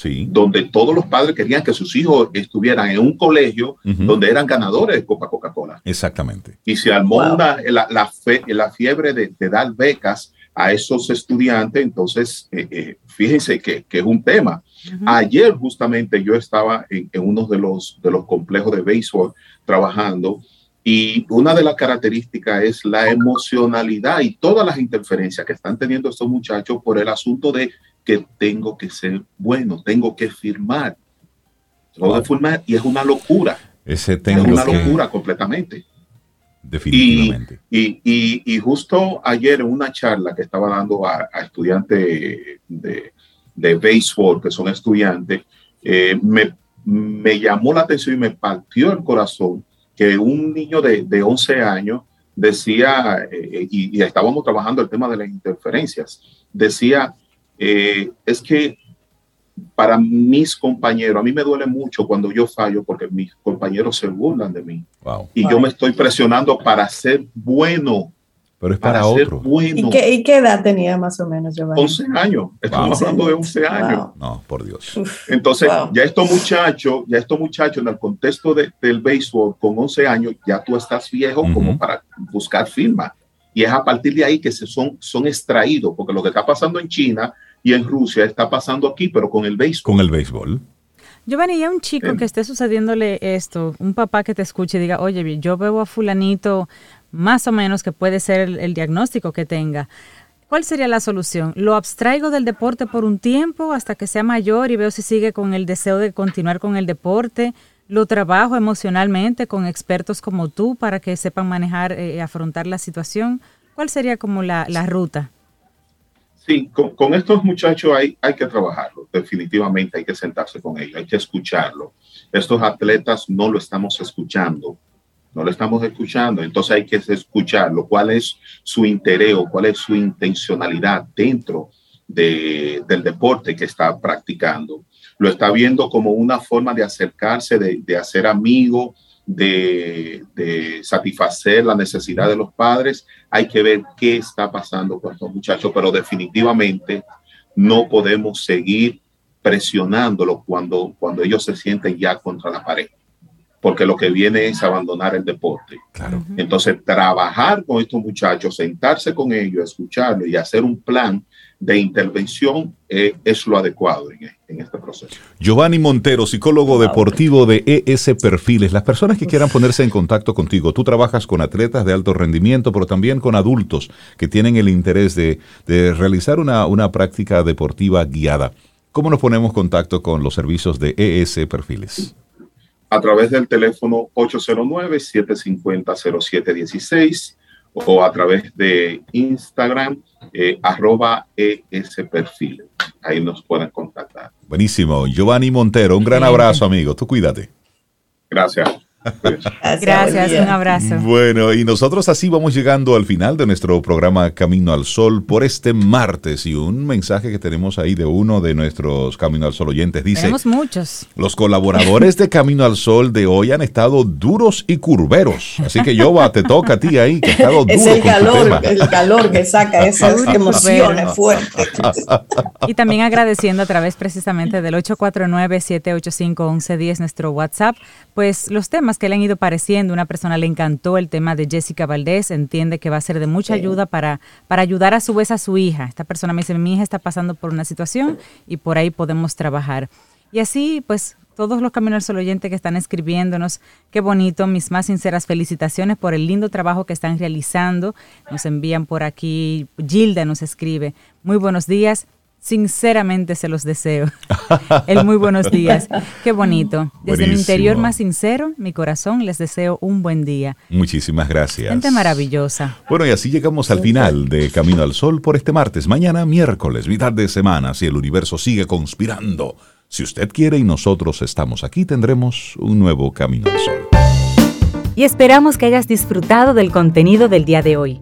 Sí. donde todos los padres querían que sus hijos estuvieran en un colegio donde eran ganadores de Copa Coca-Cola. Exactamente. Y se armó Wow. una- la, la fe- la fiebre de, de dar becas a esos estudiantes. Entonces, eh, eh, fíjense que, que es un tema. Ayer justamente yo estaba en, en uno de los, de los complejos de béisbol trabajando y una de las características es la emocionalidad y todas las interferencias que están teniendo estos muchachos por el asunto de que tengo que ser bueno, tengo que firmar. Tengo que firmar y es una locura, Ese es tengo una que- locura completamente. definitivamente. Y, y- y justo ayer en una charla que estaba dando a, a estudiantes de, de béisbol, que son estudiantes, eh, me, me llamó la atención y me partió el corazón que un niño de, de 11 años decía, eh, y, y estábamos trabajando el tema de las interferencias, decía, eh, es que para mis compañeros, a mí me duele mucho cuando yo fallo porque mis compañeros se burlan de mí Wow. y yo me estoy presionando para ser bueno, Pero es para, para ser otro. bueno. ¿Y qué, y qué edad tenía más o menos, Giovanni? 11 años, estamos Wow. hablando de 11 años. Wow. No, por Dios. Entonces, Wow. ya estos muchachos, ya estos muchachos en el contexto de- del béisbol con 11 años, ya tú estás viejo como para buscar firma. Y es a partir de ahí que se son, son extraídos, porque lo que está pasando en China y en Rusia está pasando aquí, pero con el béisbol. Con el béisbol. Giovanni, y a un chico Em. que esté sucediéndole esto, un papá que te escuche y diga, oye, yo veo a fulanito más o menos que puede ser el, el diagnóstico que tenga. ¿Cuál sería la solución? ¿Lo abstraigo del deporte por un tiempo hasta que sea mayor y veo si sigue con el deseo de continuar con el deporte? ¿Lo trabajo emocionalmente con expertos como tú para que sepan manejar y afrontar la situación? ¿Cuál sería como la, la ruta? Sí, con, estos muchachos hay, hay que trabajarlo, definitivamente hay que sentarse con ellos, hay que escucharlo. Estos atletas no lo estamos escuchando, no lo estamos escuchando, entonces hay que escucharlo, cuál es su interés o cuál es su intencionalidad dentro de- del deporte que está practicando. Lo está viendo como una forma de acercarse, de, de hacer amigo, de, de satisfacer la necesidad de los padres. Hay que ver qué está pasando con estos muchachos, pero definitivamente no podemos seguir presionándolos cuando, cuando ellos se sienten ya contra la pared, porque lo que viene es abandonar el deporte. Claro. Entonces, trabajar con estos muchachos, sentarse con ellos, escucharlos y hacer un plan de intervención eh, es lo adecuado en, en este proceso. Giovanni Montero, psicólogo deportivo de ES Perfiles. Las personas que quieran ponerse en contacto contigo, tú trabajas con atletas de alto rendimiento, pero también con adultos que tienen el interés de, de realizar una, una práctica deportiva guiada. ¿Cómo nos ponemos en contacto con los servicios de ES Perfiles? a través del teléfono 809-750-0716 o a través de Instagram, eh, arroba esperfil. Ahí nos pueden contactar. Buenísimo. Giovanni Montero, un gran abrazo, amigo. Tú cuídate. Gracias. Gracias, un abrazo. Bueno, y nosotros así vamos llegando al final de nuestro programa Camino al Sol por este martes y un mensaje que tenemos ahí de uno de nuestros Camino al Sol oyentes dice, tenemos muchos. Los colaboradores de Camino al Sol de hoy han estado duros y curveros, así que yo te toca a ti ahí que ha estado duro Es el calor, el calor que saca esas emociones fuertes. y también agradeciendo a través precisamente del 849-785-1110 nuestro WhatsApp, pues los temas que le han ido pareciendo. Una persona le encantó el tema de Jessica Valdés, entiende que va a ser de mucha ayuda para, para ayudar a su vez a su hija. Esta persona me dice, mi hija está pasando por una situación y por ahí podemos trabajar. Y así, pues, todos los caminos al oyente que están escribiéndonos, qué bonito, mis más sinceras felicitaciones por el lindo trabajo que están realizando. Nos envían por aquí, Gilda nos escribe, muy buenos días, Sinceramente se los deseo. El muy buenos días. Qué bonito. Desde mi interior más sincero, mi corazón, les deseo un buen día. Muchísimas gracias. Gente maravillosa. Bueno, y así llegamos al final de Camino al Sol por este martes. Mañana, miércoles, mitad de semana, si el universo sigue conspirando. Si usted quiere y nosotros estamos aquí, tendremos un nuevo Camino al Sol. Y esperamos que hayas disfrutado del contenido del día de hoy.